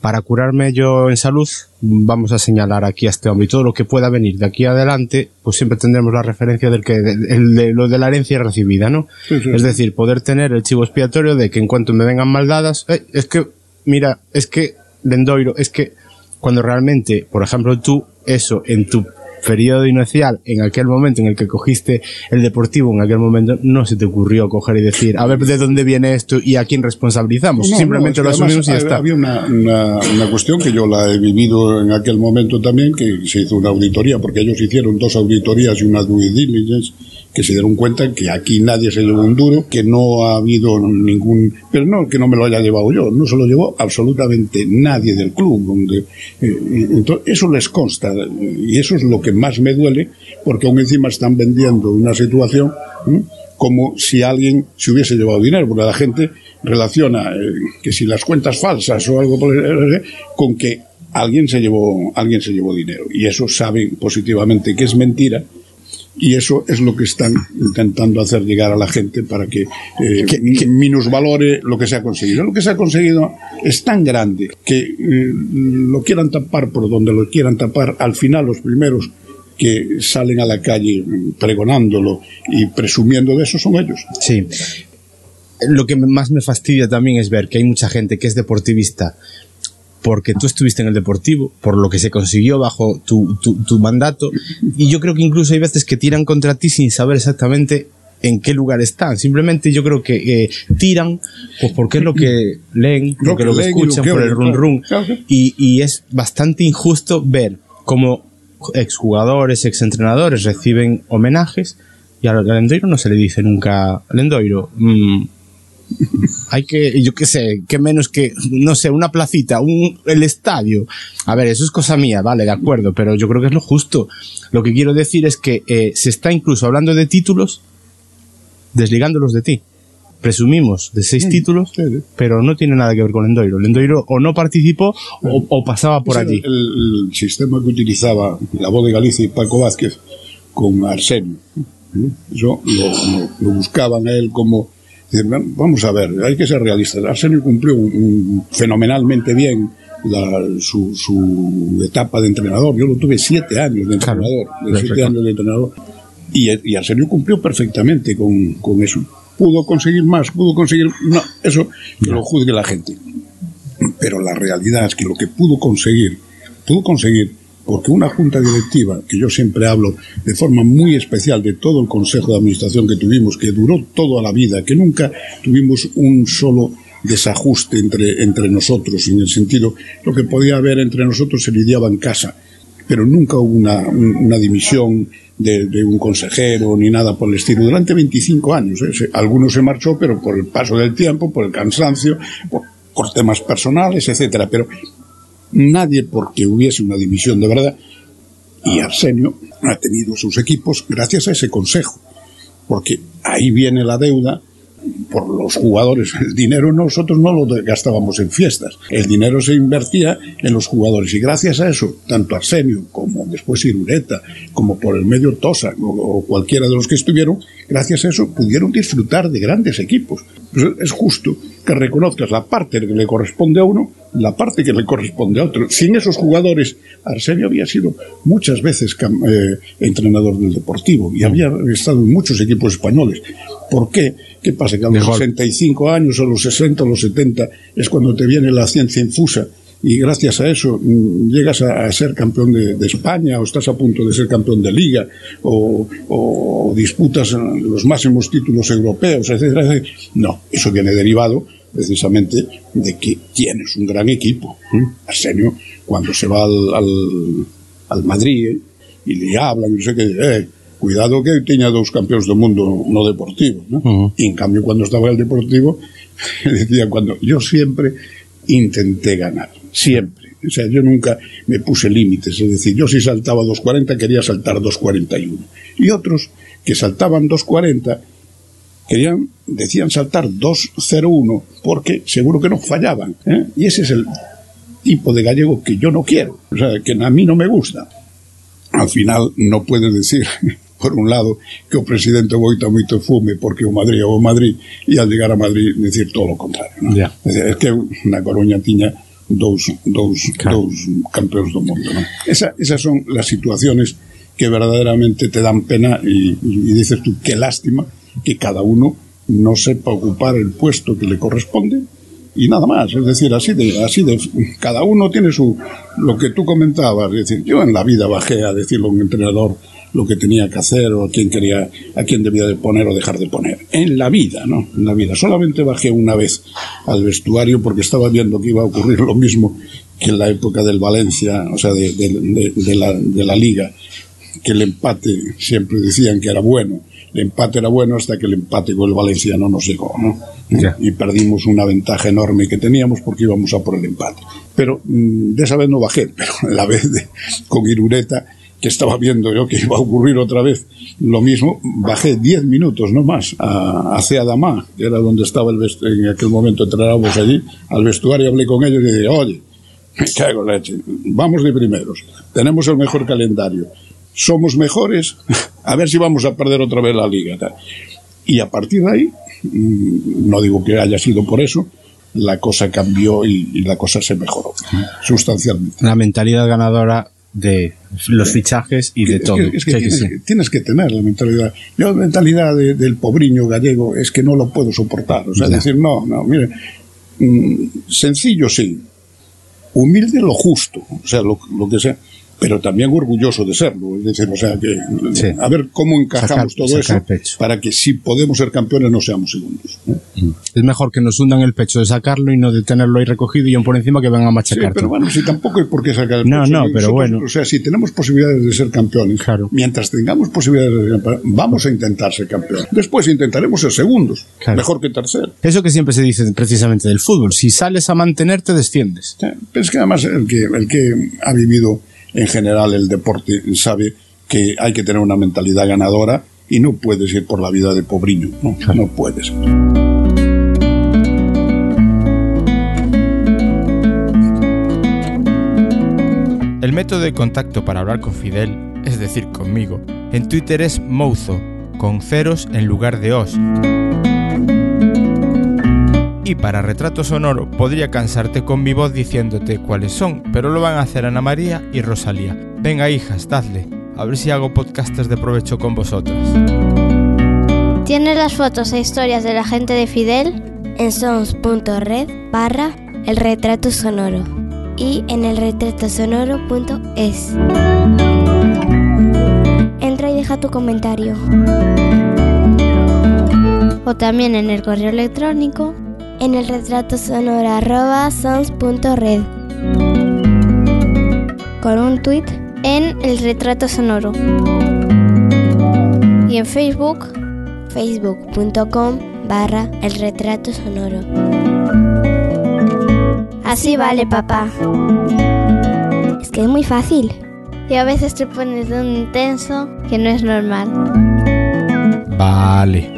para curarme yo en salud, vamos a señalar aquí a este hombre y todo lo que pueda venir de aquí adelante, pues siempre tendremos la referencia del que, el de, lo de la herencia recibida, ¿no? Sí, sí. Es decir, poder tener el chivo expiatorio de que en cuanto me vengan maldadas, eh, es que mira, es que Lendoiro, es que cuando realmente, por ejemplo, tú, eso en tu periodo inicial, en aquel momento en el que cogiste el deportivo, en aquel momento no se te ocurrió coger y decir, a ver de dónde viene esto y a quién responsabilizamos. No, Simplemente no, es que lo asumimos y ya está. Había una, una, una cuestión que yo la he vivido en aquel momento también, que se hizo una auditoría, porque ellos hicieron dos auditorías y una due diligence, que se dieron cuenta que aquí nadie se llevó un duro, que no ha habido ningún, pero no que no me lo haya llevado yo, no se lo llevó absolutamente nadie del club. Donde, eh, entonces, eso les consta y eso es lo que más me duele, porque aún encima están vendiendo una situación ¿eh? como si alguien se hubiese llevado dinero, porque la gente relaciona eh, que si las cuentas falsas o algo por el- con que alguien se llevó alguien se llevó dinero y eso saben positivamente que es mentira y eso es lo que están intentando hacer llegar a la gente para que, eh, minusvalore lo que se ha conseguido. Lo que se ha conseguido es tan grande que eh, lo quieran tapar por donde lo quieran tapar, al final los primeros que salen a la calle pregonándolo y presumiendo de eso son ellos. Sí. Lo que más me fastidia también es ver que hay mucha gente que es deportivista porque tú estuviste en el deportivo, por lo que se consiguió bajo tu, tu, tu mandato, y yo creo que incluso hay veces que tiran contra ti sin saber exactamente en qué lugar están. Simplemente yo creo que eh, tiran pues porque es lo que leen, Lo que lo que escuchan por el run run. Y, y es bastante injusto ver cómo exjugadores, exentrenadores reciben homenajes y a Lendoiro no se le dice nunca, Lendoiro, mm, hay que, yo qué sé, que menos que, no sé, una placita, un, el estadio. A ver, eso es cosa mía, vale, de acuerdo, pero yo creo que es lo justo. Lo que quiero decir es que eh, se está incluso hablando de títulos, desligándolos de ti. Presumimos de seis títulos, sí, sí. pero no tiene nada que ver con Lendoiro. Lendoiro o no participó o, o pasaba por allí. El, el sistema que utilizaba la voz de Galicia y Paco Vázquez con Arsenio. Eso lo, lo- lo buscaban a él como. Decir, "Vam- Vamos a ver, hay que ser realistas. Arsenio cumplió fenomenalmente bien la- su, su etapa de entrenador. Yo lo tuve siete años de entrenador. siete años de entrenador. Y, y Arsenio cumplió perfectamente con, con eso. Pudo conseguir más, pudo conseguir. No, eso que lo juzgue la gente pero la realidad es que lo que pudo conseguir, pudo conseguir porque una junta directiva, que yo siempre hablo de forma muy especial de todo el consejo de administración que tuvimos, que duró toda la vida, que nunca tuvimos un solo desajuste entre, entre nosotros, en el sentido, lo que podía haber entre nosotros se lidiaba en casa, pero nunca hubo una, un- una dimisión de, un consejero ni nada por el estilo. Durante 25 años, ¿eh? Algunos se marchó, pero por el paso del tiempo, por el cansancio, por, por temas personales, etcétera. Pero nadie porque hubiese una dimisión de verdad. Y Arsenio ha tenido sus equipos gracias a ese consejo, porque ahí viene la deuda por los jugadores. El dinero nosotros no lo gastábamos en fiestas, el dinero se invertía en los jugadores y gracias a eso, tanto Arsenio como después Irureta, como por el medio Tosa o, o cualquiera de los que estuvieron, gracias a eso pudieron disfrutar de grandes equipos. Pues es justo que reconozcas la parte que le corresponde a uno, la parte que le corresponde a otro. Sin esos jugadores, Arsenio había sido muchas veces eh, entrenador del Deportivo y había estado en muchos equipos españoles. ¿Por qué? ¿Qué pasa? Que a los Mejor. 65 años, o los 60, o los 70, es cuando te viene la ciencia infusa y gracias a eso mm, llegas a, a ser campeón de, de España o estás a punto de ser campeón de liga o, o disputas eh, los máximos títulos europeos, etcétera, etcétera. No, eso viene derivado precisamente de que tienes un gran equipo. ¿eh? Arsenio, cuando se va al, al, al Madrid ¿eh? y le hablan, y sé que, eh, cuidado que tenía dos campeones del mundo no deportivos. ¿no? Y en cambio, cuando estaba en el deportivo, decía, cuando yo siempre intenté ganar, siempre. O sea, yo nunca me puse límites, es decir, yo si saltaba 2.40 quería saltar 2.41. Y otros que saltaban 2.40 querían, decían saltar 2.01 porque seguro que no fallaban. ¿eh? Y ese es el tipo de gallego que yo no quiero, o sea, que a mí no me gusta. Al final no puedes decir, por un lado, que o presidente boita moito fume porque o Madrid o Madrid e al llegar a Madrid decir todo lo contrario. ¿no? Ya. Es, decir, es que na Coruña tiña dous, dous, Claro. dous campeóns do mundo. ¿no? Esa, esas son las situaciones que verdaderamente te dan pena y, y dices tú, qué lástima que cada uno no sepa ocupar el puesto que le corresponde y nada más. Es decir, así de, así de, cada uno tiene su, lo que tú comentabas. Es decir, yo en la vida bajé a decirle a un entrenador lo que tenía que hacer o a quién quería, a quién debía de poner o dejar de poner. En la vida, ¿no? En la vida. Solamente bajé una vez al vestuario porque estaba viendo que iba a ocurrir lo mismo que en la época del Valencia, o sea, de, de, de, de la, la liga, que el empate siempre decían que era bueno. El empate era bueno hasta que el empate con el Valencia no nos llegó, ¿no? Ya. Y perdimos una ventaja enorme que teníamos porque íbamos a por el empate. Pero mm, de esa vez no bajé, pero la vez de, con Irureta, que estaba viendo yo que iba a ocurrir otra vez lo mismo, bajé 10 minutos, no más, a, hacia Adamá, que era donde estaba el en aquel momento entrenábamos allí, al vestuario hablé con ellos y dije, oye, me cago en la leche. Vamos de primeros. Tenemos el mejor calendario. Somos mejores. A ver si vamos a perder otra vez la liga. Y a partir de ahí, mm, no digo que haya sido por eso, la cosa cambió y, y la cosa se mejoró sustancialmente. La mentalidad ganadora de los fichajes y de Es todo. que, es que Sí, tienes, sí. que- tienes que tener la mentalidad. Yo la mentalidad de- del pobriño gallego es que no lo puedo soportar. O sea, Ya. decir, no, no, mire, mm, sencillo sí, humilde lo justo, o sea, lo, lo que sea, pero también orgulloso de serlo. Es decir, o sea, que Sí. a ver cómo encajamos Sacar- todo sacar eso para que si podemos ser campeones no seamos segundos. ¿eh? Es mejor que nos hundan el pecho de sacarlo y no de tenerlo ahí recogido y aún por encima que vengan a Sí, machacarte. pero bueno, si tampoco hay por qué sacar el No, pecho. no, pero Nosotros, bueno. O sea, si tenemos posibilidades de ser campeones, Claro. mientras tengamos posibilidades de ser campeones, vamos a intentar ser campeones. Después intentaremos ser segundos, Claro. mejor que terceros. Eso que siempre se dice precisamente del fútbol. Si sales a mantenerte, desciendes. Sí, Pero es que además el que, el que ha vivido en general el deporte sabe que hay que tener una mentalidad ganadora y no puedes ir por la vida de pobriño, no, no puedes. El método de contacto para hablar con Fidel, es decir, conmigo, en Twitter es Mouzo, con ceros en lugar de os. Y para retrato sonoro podría cansarte con mi voz diciéndote cuáles son, pero lo van a hacer Ana María y Rosalía. Venga hijas, dadle, a ver si hago podcasters de provecho con vosotras. ¿Tienes las fotos e historias de la gente de Fidel? En sons.red barra el retrato sonoro y en el retratosonoro.es. Entra y deja tu comentario. O también en el correo electrónico en el retratosonoro arroba sons.red. Con un tweet en el retrato sonoro. Y en Facebook facebook.com barra el retrato sonoro. Así vale, papá. Es que es muy fácil. Y a veces te pones de un intenso que no es normal. Vale.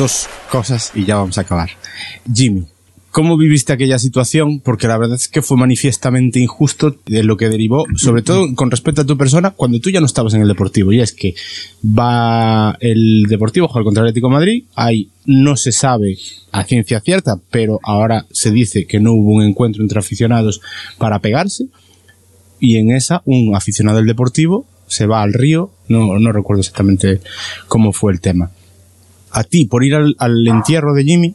Dos cosas y ya vamos a acabar. Jimmy, ¿cómo viviste aquella situación? Porque la verdad es que fue manifiestamente injusto de lo que derivó, sobre todo con respecto a tu persona, cuando tú ya no estabas en el Deportivo. Y es que va el Deportivo a jugar contra el Atlético de Madrid, ahí no se sabe a ciencia cierta, pero ahora se dice que no hubo un encuentro entre aficionados para pegarse. Y en esa, un aficionado del Deportivo se va al río, no, no recuerdo exactamente cómo fue el tema a ti por ir al, entierro de Jimmy,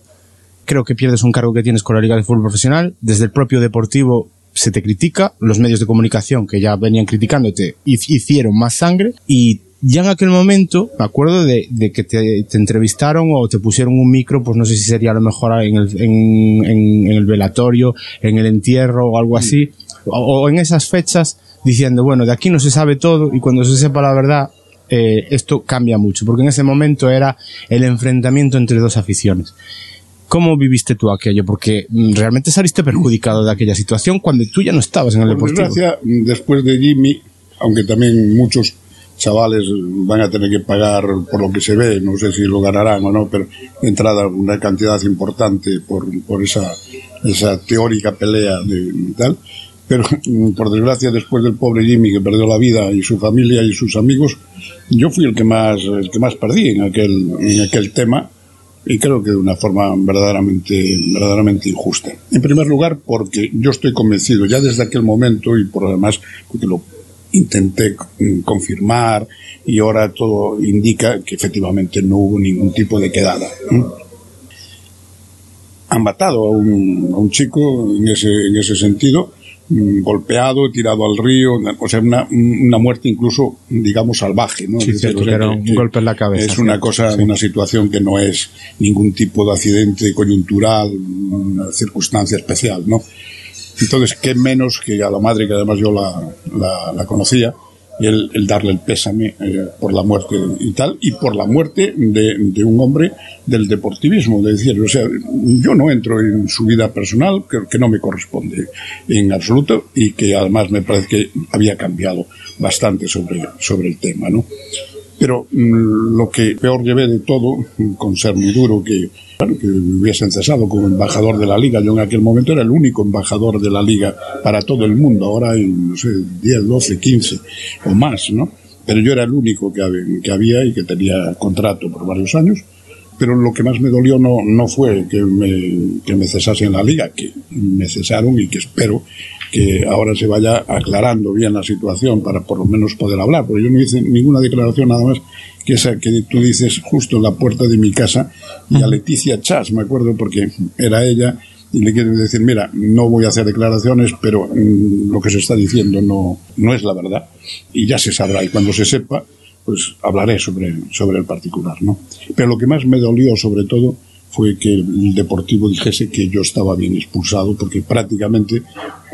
creo que pierdes un cargo que tienes con la Liga de Fútbol Profesional. Desde el propio Deportivo se te critica, los medios de comunicación que ya venían criticándote hic- hicieron más sangre y ya en aquel momento me acuerdo de, que te, entrevistaron o te pusieron un micro, pues no sé si sería a lo mejor en el, velatorio, en el entierro o algo así, o en esas fechas diciendo, bueno, de aquí no se sabe todo y cuando se sepa la verdad eh, esto cambia mucho, porque en ese momento era el enfrentamiento entre dos aficiones. ¿Cómo viviste tú aquello? Porque mm, realmente saliste perjudicado de aquella situación cuando tú ya no estabas en el Por Deportivo. desgracia, después de Jimmy, aunque también muchos chavales van a tener que pagar por lo que se ve, no sé si lo ganarán o no, pero de entrada una cantidad importante por, por esa esa teórica pelea de tal. Pero por desgracia, después del pobre Jimmy que perdió la vida y su familia y sus amigos, yo fui el que más, el que más perdí en aquel, en aquel tema y creo que de una forma verdaderamente, verdaderamente injusta. En primer lugar, porque yo estoy convencido ya desde aquel momento y por además porque lo intenté confirmar y ahora todo indica que efectivamente no hubo ningún tipo de quedada. Han matado a un, a un chico en ese, en ese sentido Mm, golpeado, tirado al río, o sea, una, una muerte incluso, digamos, salvaje, ¿no? Sí, es decir, que- un que golpe en la cabeza. Es una cosa, Sí. una situación que no es ningún tipo de accidente coyuntural, una circunstancia especial, ¿no? Entonces, qué menos que a la madre, que además yo la, la, la conocía, el, el darle el pésame eh, por la muerte y tal, y por la muerte de, de un hombre del deportivismo. De decir, o sea, yo no entro en su vida personal, que, que no me corresponde en absoluto, y que además me parece que había cambiado bastante sobre, sobre el tema, ¿no? Pero mm, lo que peor llevé de todo, con ser muy duro, que, me hubiesen cesado como embajador de la Liga. Yo en aquel momento era el único embajador de la Liga para todo el mundo. Ahora hay, no sé, 10, 12, 15 o más, ¿no? Pero yo era el único que que había y que tenía contrato por varios años. Pero lo que más me dolió no, no fue que me, que me cesasen la liga, que me cesaron y que espero que ahora se vaya aclarando bien la situación para por lo menos poder hablar, porque yo no hice ninguna declaración nada más que esa que tú dices justo en la puerta de mi casa y a Leticia Chas, me acuerdo porque era ella y le quiero decir, mira, no voy a hacer declaraciones, pero mm, lo que se está diciendo no, no es la verdad y ya se sabrá y cuando se sepa pues hablaré sobre, sobre el particular, ¿no? Pero lo que más me dolió sobre todo fue que el Deportivo dijese que yo estaba bien expulsado porque prácticamente,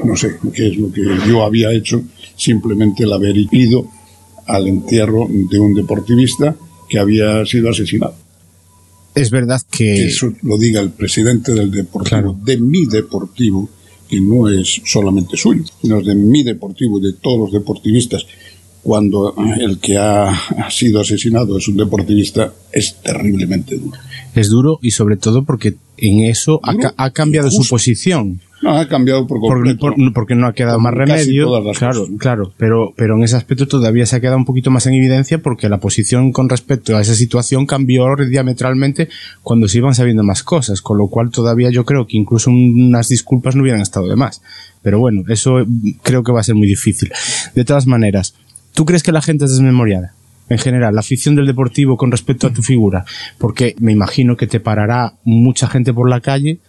no sé qué es lo que yo había hecho, simplemente el haber ido al entierro de un deportivista que había sido asesinado. Es verdad Que que... eso lo diga el presidente del Deportivo, Claro. de mi Deportivo, que no es solamente suyo, sino de mi Deportivo y de todos los deportivistas. Cuando el que ha, sido asesinado es un deportivista, es terriblemente duro. Es duro y sobre todo porque en eso ha, cambiado su posición. No, ha cambiado por completo. porque no ha quedado más remedio. Claro, claro, pero, pero en ese aspecto todavía se ha quedado un poquito más en evidencia porque la posición con respecto a esa situación cambió diametralmente cuando se iban sabiendo más cosas, con lo cual todavía yo creo que incluso unas disculpas no hubieran estado de más. Pero bueno, eso creo que va a ser muy difícil. De todas maneras, ¿tú crees que la gente es desmemoriada? En general, la afición del deportivo con respecto a tu figura, porque me imagino que te parará mucha gente por la calle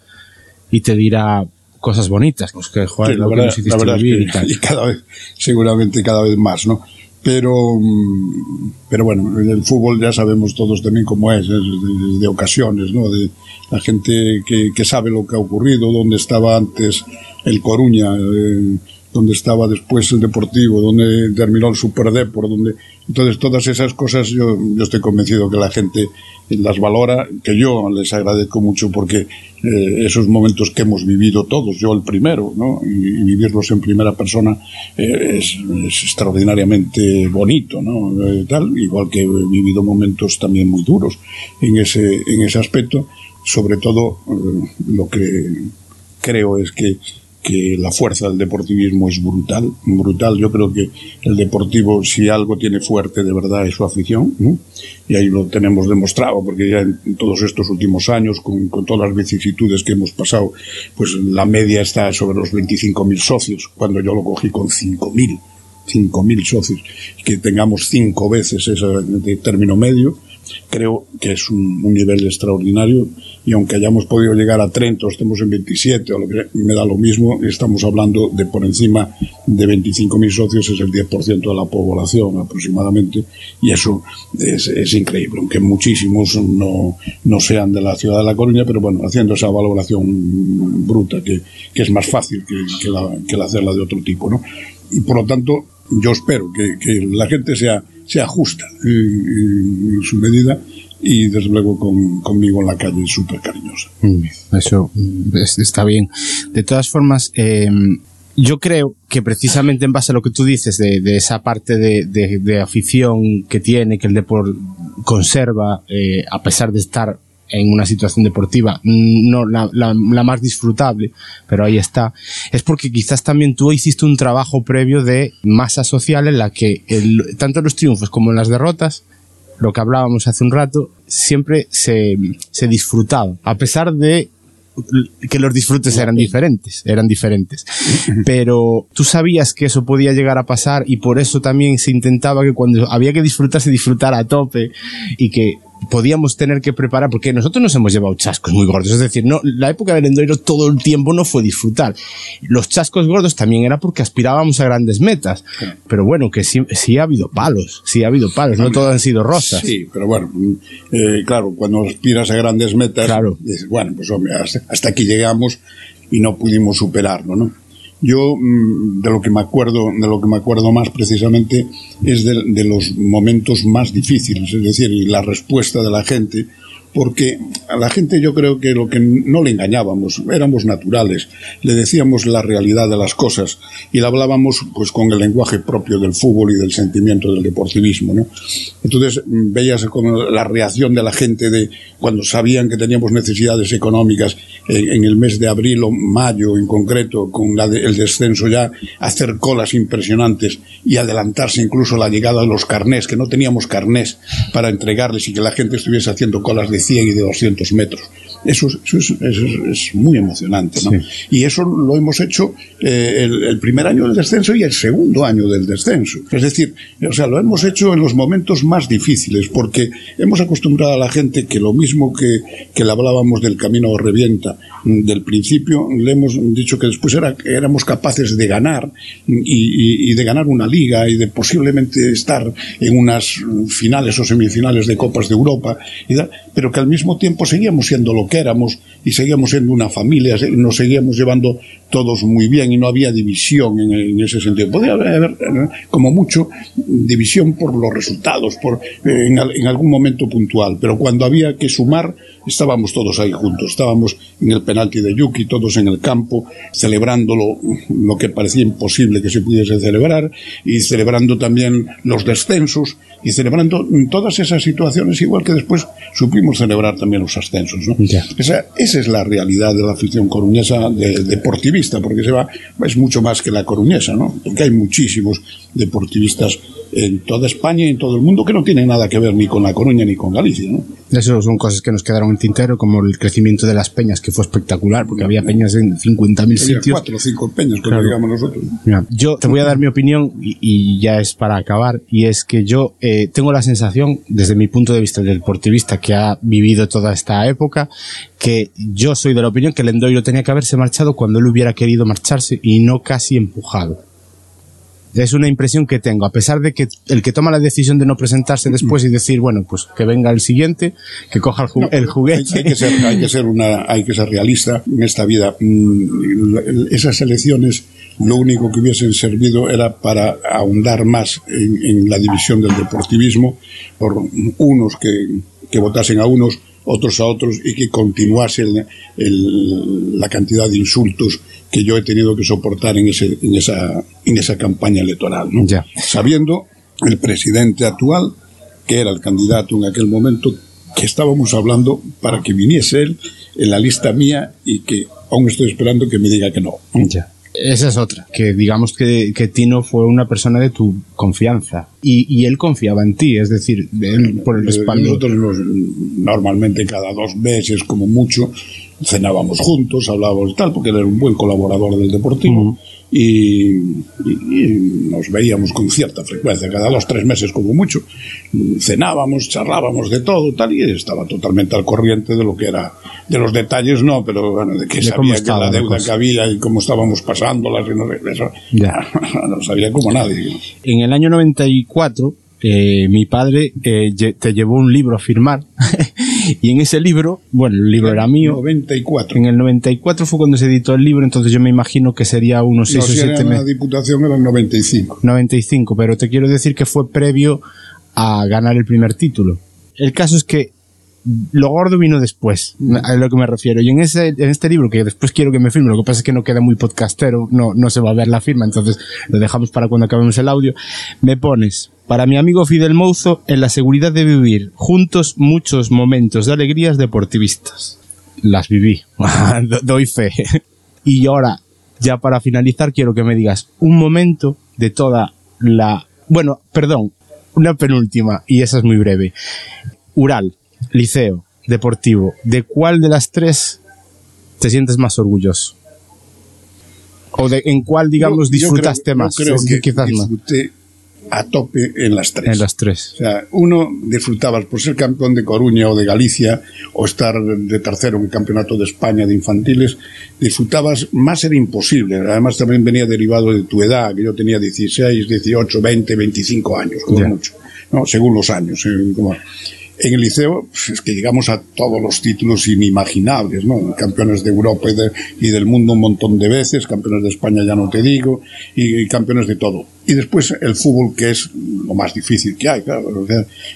y te dirá cosas bonitas, pues que joder, Sí, lo la verdad, la verdad es que- y tal. y cada vez, seguramente cada vez más, ¿no? Pero, mm, pero bueno, en el fútbol ya sabemos todos también cómo es, es de, de ocasiones, ¿no? De la gente que, que sabe lo que ha ocurrido, dónde estaba antes el Coruña, eh, dónde estaba después el Deportivo, dónde terminó el Superdepor, donde entonces todas esas cosas yo, yo estoy convencido que la gente las valora, que yo les agradezco mucho porque eh, esos momentos que hemos vivido todos, yo el primero, ¿no? Y, vivirlos en primera persona eh, es, extraordinariamente bonito, ¿no? Eh, tal, igual que he vivido momentos también muy duros en ese, en ese aspecto, sobre todo lo que creo es que que la fuerza del deportivismo es brutal, brutal. Yo creo que el deportivo, si algo tiene fuerte de verdad, es su afición, ¿no? y ahí lo tenemos demostrado, porque ya en, todos estos últimos años, con, con, todas las vicisitudes que hemos pasado, pues la media está sobre los 25.000 socios, cuando yo lo cogí con 5.000. 5.000 socios, que tengamos cinco veces ese término medio, creo que es un, un, nivel extraordinario y aunque hayamos podido llegar a 30 o estemos en 27 o lo que me da lo mismo, estamos hablando de por encima de 25.000 socios, es el 10% de la población aproximadamente y eso es, es, increíble, aunque muchísimos no, no sean de la ciudad de La Coruña, pero bueno, haciendo esa valoración bruta que, que es más fácil que, que, la, que la hacerla de otro tipo, ¿no? Y por lo tanto, yo espero que, que la gente sea, sea justa en, su medida y desde luego con, conmigo en la calle súper cariñosa. Eso es, está bien. De todas formas, eh, yo creo que precisamente en base a lo que tú dices de, de esa parte de, de, de, afición que tiene, que el deporte conserva, eh, a pesar de estar en una situación deportiva mm, no la, la- la más disfrutable, pero ahí está, es porque quizás también tú hiciste un trabajo previo de masa social en la que el- tanto en los triunfos como en las derrotas, lo que hablábamos hace un rato, siempre se, se disfrutaba, a pesar de que los disfrutes eran diferentes, eran diferentes. Pero tú sabías que eso podía llegar a pasar y por eso también se intentaba que cuando había que disfrutar se disfrutara a tope y que podíamos tener que preparar, porque nosotros nos hemos llevado chascos muy gordos, es decir, no, la época del Endoiro todo el tiempo no fue disfrutar. Los chascos gordos también era porque aspirábamos a grandes metas, pero bueno, que sí, sí ha habido palos, sí ha habido palos, no todo han sido rosas. Sí, pero bueno, eh, claro, cuando aspiras a grandes metas, Claro. dices, bueno, pues hombre, hasta, hasta aquí llegamos y no pudimos superarlo, ¿no? Yo mm, de lo que me acuerdo, de lo que me acuerdo más precisamente es de, de los momentos más difíciles, es decir, la respuesta de la gente, porque a la gente yo creo que lo que no le engañábamos, éramos naturales, le decíamos la realidad de las cosas y la hablábamos pues con el lenguaje propio del fútbol y del sentimiento del deportivismo, ¿no? Entonces mm, veías como la reacción de la gente de cuando sabían que teníamos necesidades económicas en, el mes de abril o mayo en concreto, con la de- el descenso ya, hacer colas impresionantes y adelantarse incluso la llegada de los carnés, que no teníamos carnés para entregarles y que la gente estuviese haciendo colas de 100 y de 200 metros. Eso, es- eso, es, eso es- es muy emocionante, ¿no? Y eso lo hemos hecho eh, el, el primer año del descenso y el segundo año del descenso. Es decir, o sea, lo hemos hecho en los momentos más difíciles, porque hemos acostumbrado a la gente que lo mismo que, que le hablábamos del camino revienta mm, del principio, le hemos dicho que después era, éramos capaces de ganar y, y- y de ganar una liga y de posiblemente estar en unas mm, finales o semifinales de Copas de Europa, pero que al mismo tiempo seguíamos siendo lo que éramos y seguíamos siendo una familia, nos seguíamos llevando todos muy bien y no había división en, ese sentido. Podía haber, como mucho, división por los resultados, por, eh, en algún momento puntual, pero cuando había que sumar, estábamos todos ahí juntos. Estábamos en el penalti de Yuki, todos en el campo, celebrando lo, lo que parecía imposible que se pudiese celebrar y celebrando también los descensos y celebrando todas esas situaciones, igual que después supimos celebrar también los ascensos. ¿no? Esa, esa es la realidad de la afición coruñesa de- deportivista, porque se va, es mucho más que la coruñesa, ¿no? Porque hay muchísimos deportivistas en toda España y en todo el mundo que no tienen nada que ver ni con la Coruña ni con Galicia, ¿no? Eso son cosas que nos quedaron en tintero, como el crecimiento de las peñas, que fue espectacular, porque había peñas en 50.000 Había sitios. cuatro o cinco peñas, como Claro. digamos nosotros. Mira, yo te voy a dar mi opinión y, y ya es para acabar, y es que yo eh, tengo la sensación, desde mi punto de vista de deportivista que ha vivido toda esta época, que yo soy de la opinión que el Endoiro tenía que haberse marchado cuando él hubiera querido marcharse y no casi empujado. Es una impresión que tengo, a pesar de que el que toma la decisión de no presentarse después y decir, bueno, pues que venga el siguiente, que coja el, ju- el Hay, juguete. hay que ser, hay que ser una, hay que ser realista en esta vida. Mm, Esas elecciones lo único que hubiesen servido era para ahondar más en, en la división del deportivismo por unos que, que votasen a unos, otros a otros y que continuase el- el- la cantidad de insultos que yo he tenido que soportar en, ese, en, esa, en esa campaña electoral. ¿no? Ya. Sabiendo el presidente actual, que era el candidato en aquel momento, que estábamos hablando para que viniese él en la lista mía y que aún estoy esperando que me diga que no. Ya. Esa es otra, que digamos que, que Tino fue una persona de tu confianza y, y él confiaba en ti, es decir, él por el Eh, respaldo. Nosotros nos- normalmente cada dos meses, como mucho, cenábamos juntos, hablábamos y tal, porque era un buen colaborador del Deportivo. y, y- y nos veíamos con cierta frecuencia, cada dos tres meses como mucho. Cenábamos, charlábamos de todo, tal, y estaba totalmente al corriente de lo que era, de los detalles no, pero bueno, de que De sabía que estaba la la deuda que había y cómo estábamos pasándolas y no eso, Ya. no sabía como nadie. En el año 94, eh, mi padre eh, te llevó un libro a firmar y en ese libro, bueno, el libro era mío. 94. En el 94 fue cuando se editó el libro, entonces yo me imagino que sería unos 6 No, o si 7 era la meses. diputación era el 95. 95, pero te quiero decir que fue previo a ganar el primer título. El caso es que lo gordo vino después, a lo que me refiero. Y en, ese, en este libro, que después quiero que me firme, lo que pasa es que no queda muy podcastero, no, no se va a ver la firma, entonces lo dejamos para cuando acabemos el audio, me pones, para mi amigo Fidel Mouzo, en la seguridad de vivir juntos muchos momentos de alegrías deportivistas. Las viví, doy fe. y ahora, ya para finalizar, quiero que me digas un momento de toda la... Bueno, perdón, una penúltima, y esa es muy breve. Ural, liceo, deportivo, ¿de cuál de las tres te sientes más orgulloso? ¿O de, en cuál, digamos, Yo- yo disfrutaste creo- yo más? creo Es que quizás más. disfruté a tope en las tres. En las tres. O sea, uno disfrutabas por ser campeón de Coruña o de Galicia o estar de tercero en el campeonato de España de infantiles, disfrutabas, más era imposible. Además también venía derivado de tu edad, que yo tenía 16, 18, 20, 25 años, como mucho, ¿no? según los años. eh, como- En el liceo pues, es que llegamos a todos los títulos inimaginables, ¿no? Campeones de Europa y, de- y del mundo un montón de veces, campeones de España ya no te digo, y, y campeones de todo. Y después el fútbol, que es lo más difícil que hay, claro,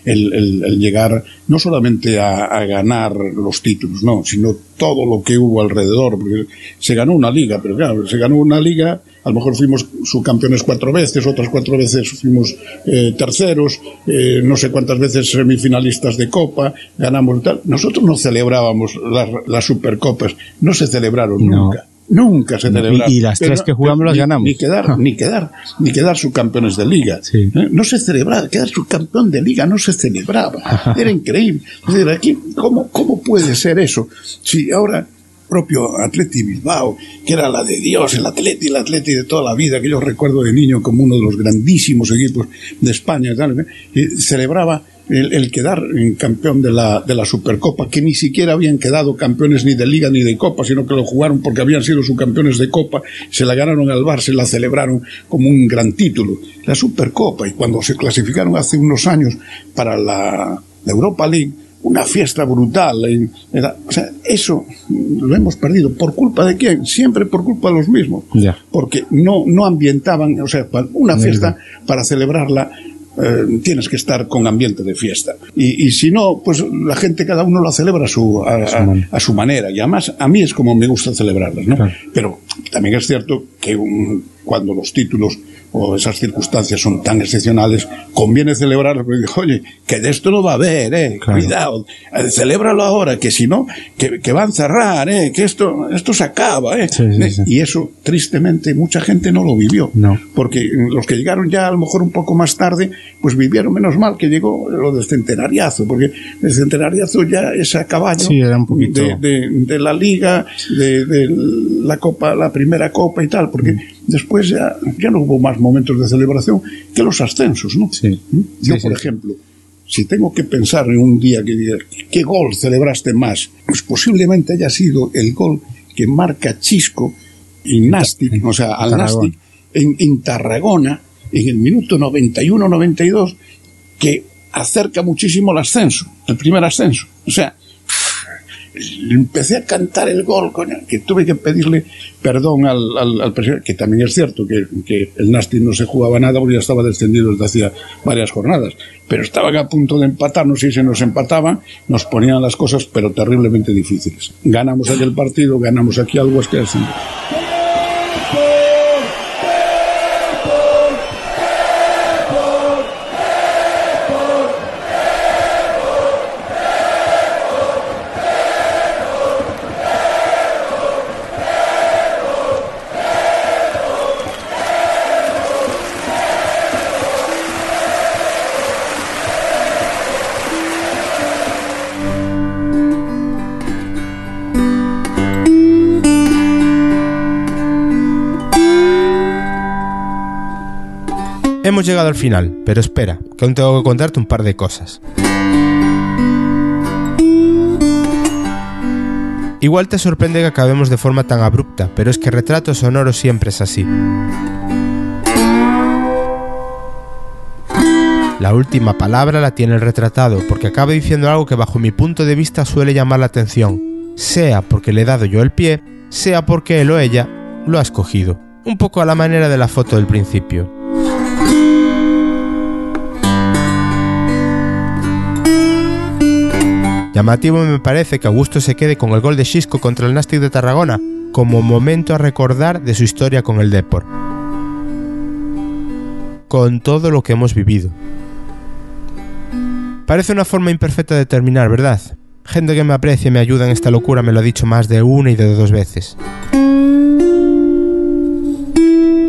el, el- el llegar no solamente a, a ganar los títulos, no, sino todo lo que hubo alrededor, porque se ganó una liga, pero claro, se ganó una liga, a lo mejor fuimos subcampeones cuatro veces, otras cuatro veces fuimos eh, terceros, eh, no sé cuántas veces semifinalistas de Copa, ganamos tal. Nosotros no celebrábamos las, las Supercopas, no se celebraron No. nunca. Nunca se y- celebraron. y las tres que jugamos las ni- ganamos. Ni quedar, ni quedar, ni quedar subcampeones de liga. Sí. ¿Eh? No se celebraba, quedar subcampeón de liga no se celebraba. Era increíble. Es decir, aquí, ¿cómo, ¿cómo puede ser eso? Si ahora propio Atleti Bilbao, que era la de Dios, el Atleti, el Atleti de toda la vida, que yo recuerdo de niño como uno de los grandísimos equipos de España ¿eh? y celebraba el, el quedar en campeón de la, de la Supercopa, que ni siquiera habían quedado campeones ni de Liga ni de Copa, sino que lo jugaron porque habían sido subcampeones de Copa, se la ganaron al Barça y la celebraron como un gran título. La Supercopa, y cuando se clasificaron hace unos años para la, la Europa League, una fiesta brutal. o sea, eso lo hemos perdido. ¿Por culpa de quién? Siempre por culpa de los mismos. Porque no, no ambientaban, o sea, una fiesta para celebrarla. Eh, tienes que estar con ambiente de fiesta. Y, y si no, pues la gente, cada uno lo celebra a su, a, a- manera. a su manera. Y además, a mí es como me gusta celebrarlas, ¿no? Claro. Pero también es cierto que un- cuando los títulos o esas circunstancias son tan excepcionales, conviene celebrarlo, porque digo, oye, que de esto no va a haber, eh, Claro. cuidado, eh, celébralo ahora, que si no, que, que van a cerrar, eh, que esto, esto se acaba, eh. Sí, sí, Eh, sí. Y eso, tristemente, mucha gente no lo vivió. No. Porque los que llegaron ya a lo mejor un poco más tarde, pues vivieron menos mal que llegó lo del centenariazo, porque el centenariazo ya es a caballo Sí, era un poquito- de, de- de la liga, de, de la copa, la primera copa y tal, porque Mm. Después ya, ya no hubo más momentos de celebración que los ascensos, ¿no? Sí. ¿Mm? Yo, Sí, por sí. ejemplo, si tengo que pensar en un día que diga, ¿qué gol celebraste más? Pues posiblemente haya sido el gol que marca Chisco en Nastic, o sea, al. Nastic, en, en Tarragona, en el minuto 91-92, que acerca muchísimo el ascenso, el primer ascenso. O sea, empecé a cantar el gol, coño, que tuve que pedirle perdón al, al, presidente, que también es cierto que, que el Nastic no se jugaba nada porque ya estaba descendido desde hacía varias jornadas, pero estaban a punto de empatarnos y si nos empataban nos ponían las cosas pero terriblemente difíciles. Ganamos aquel partido, ganamos aquí al Huesca y así. Llegado al final, pero espera, que aún tengo que contarte un par de cosas. Igual te sorprende que acabemos de forma tan abrupta, pero es que Retrato Sonoro siempre es así. La última palabra la tiene el retratado, porque acaba diciendo algo que bajo mi punto de vista suele llamar la atención, sea porque le he dado yo el pie, sea porque él o ella lo ha escogido, un poco a la manera de la foto del principio. Llamativo me parece que Augusto se quede con el gol de Xisco contra el Nastic de Tarragona como momento a recordar de su historia con el Depor. Con todo lo que hemos vivido. Parece una forma imperfecta de terminar, ¿verdad? Gente que me aprecia y me ayuda en esta locura me lo ha dicho más de una y de dos veces.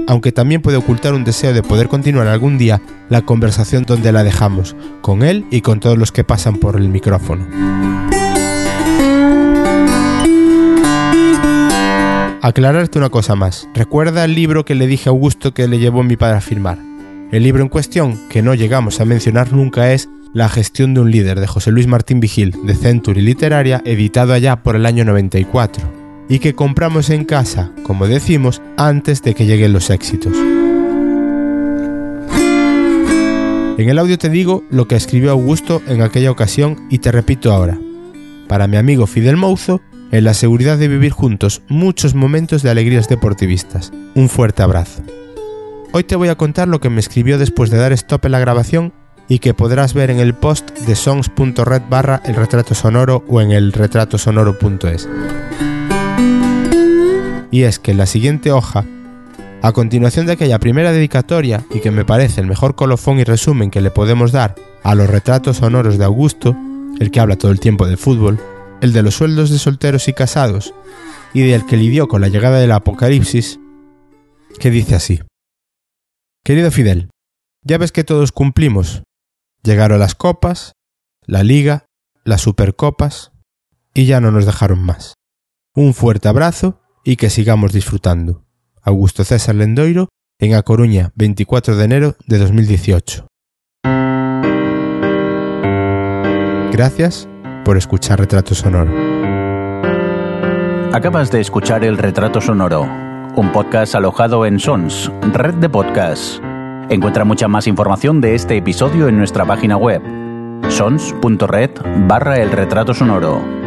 Aunque también puede ocultar un deseo de poder continuar algún día la conversación donde la dejamos, con él y con todos los que pasan por el micrófono. Aclararte una cosa más. Recuerda el libro que le dije a Augusto que le llevó mi padre a firmar. El libro en cuestión, que no llegamos a mencionar nunca, es La gestión de un líder de José Luis Martín Vigil, de Century Literaria, editado allá por el año 94, y que compramos en casa, como decimos, antes de que lleguen los éxitos. En el audio te digo lo que escribió Augusto en aquella ocasión y te repito ahora. Para mi amigo Fidel Mouzo, en la seguridad de vivir juntos muchos momentos de alegrías deportivistas. Un fuerte abrazo. Hoy te voy a contar lo que me escribió después de dar stop en la grabación y que podrás ver en el post de songs.red barra el retrato sonoro o en el retratosonoro.es. Y es que en la siguiente hoja, a continuación de aquella primera dedicatoria y que me parece el mejor colofón y resumen que le podemos dar a los retratos sonoros de Augusto, el que habla todo el tiempo de fútbol, el de los sueldos de solteros y casados, y del que lidió con la llegada del apocalipsis, que dice así. Querido Fidel, ya ves que todos cumplimos. Llegaron las copas, la liga, las supercopas, y ya no nos dejaron más. Un fuerte abrazo y que sigamos disfrutando. Augusto César Lendoiro, en A Coruña, 24 de enero de 2018. Gracias por escuchar Retrato Sonoro. Acabas de escuchar El Retrato Sonoro, un podcast alojado en Sons, red de podcasts. Encuentra mucha más información de este episodio en nuestra página web, sons.red barra El Retrato Sonoro.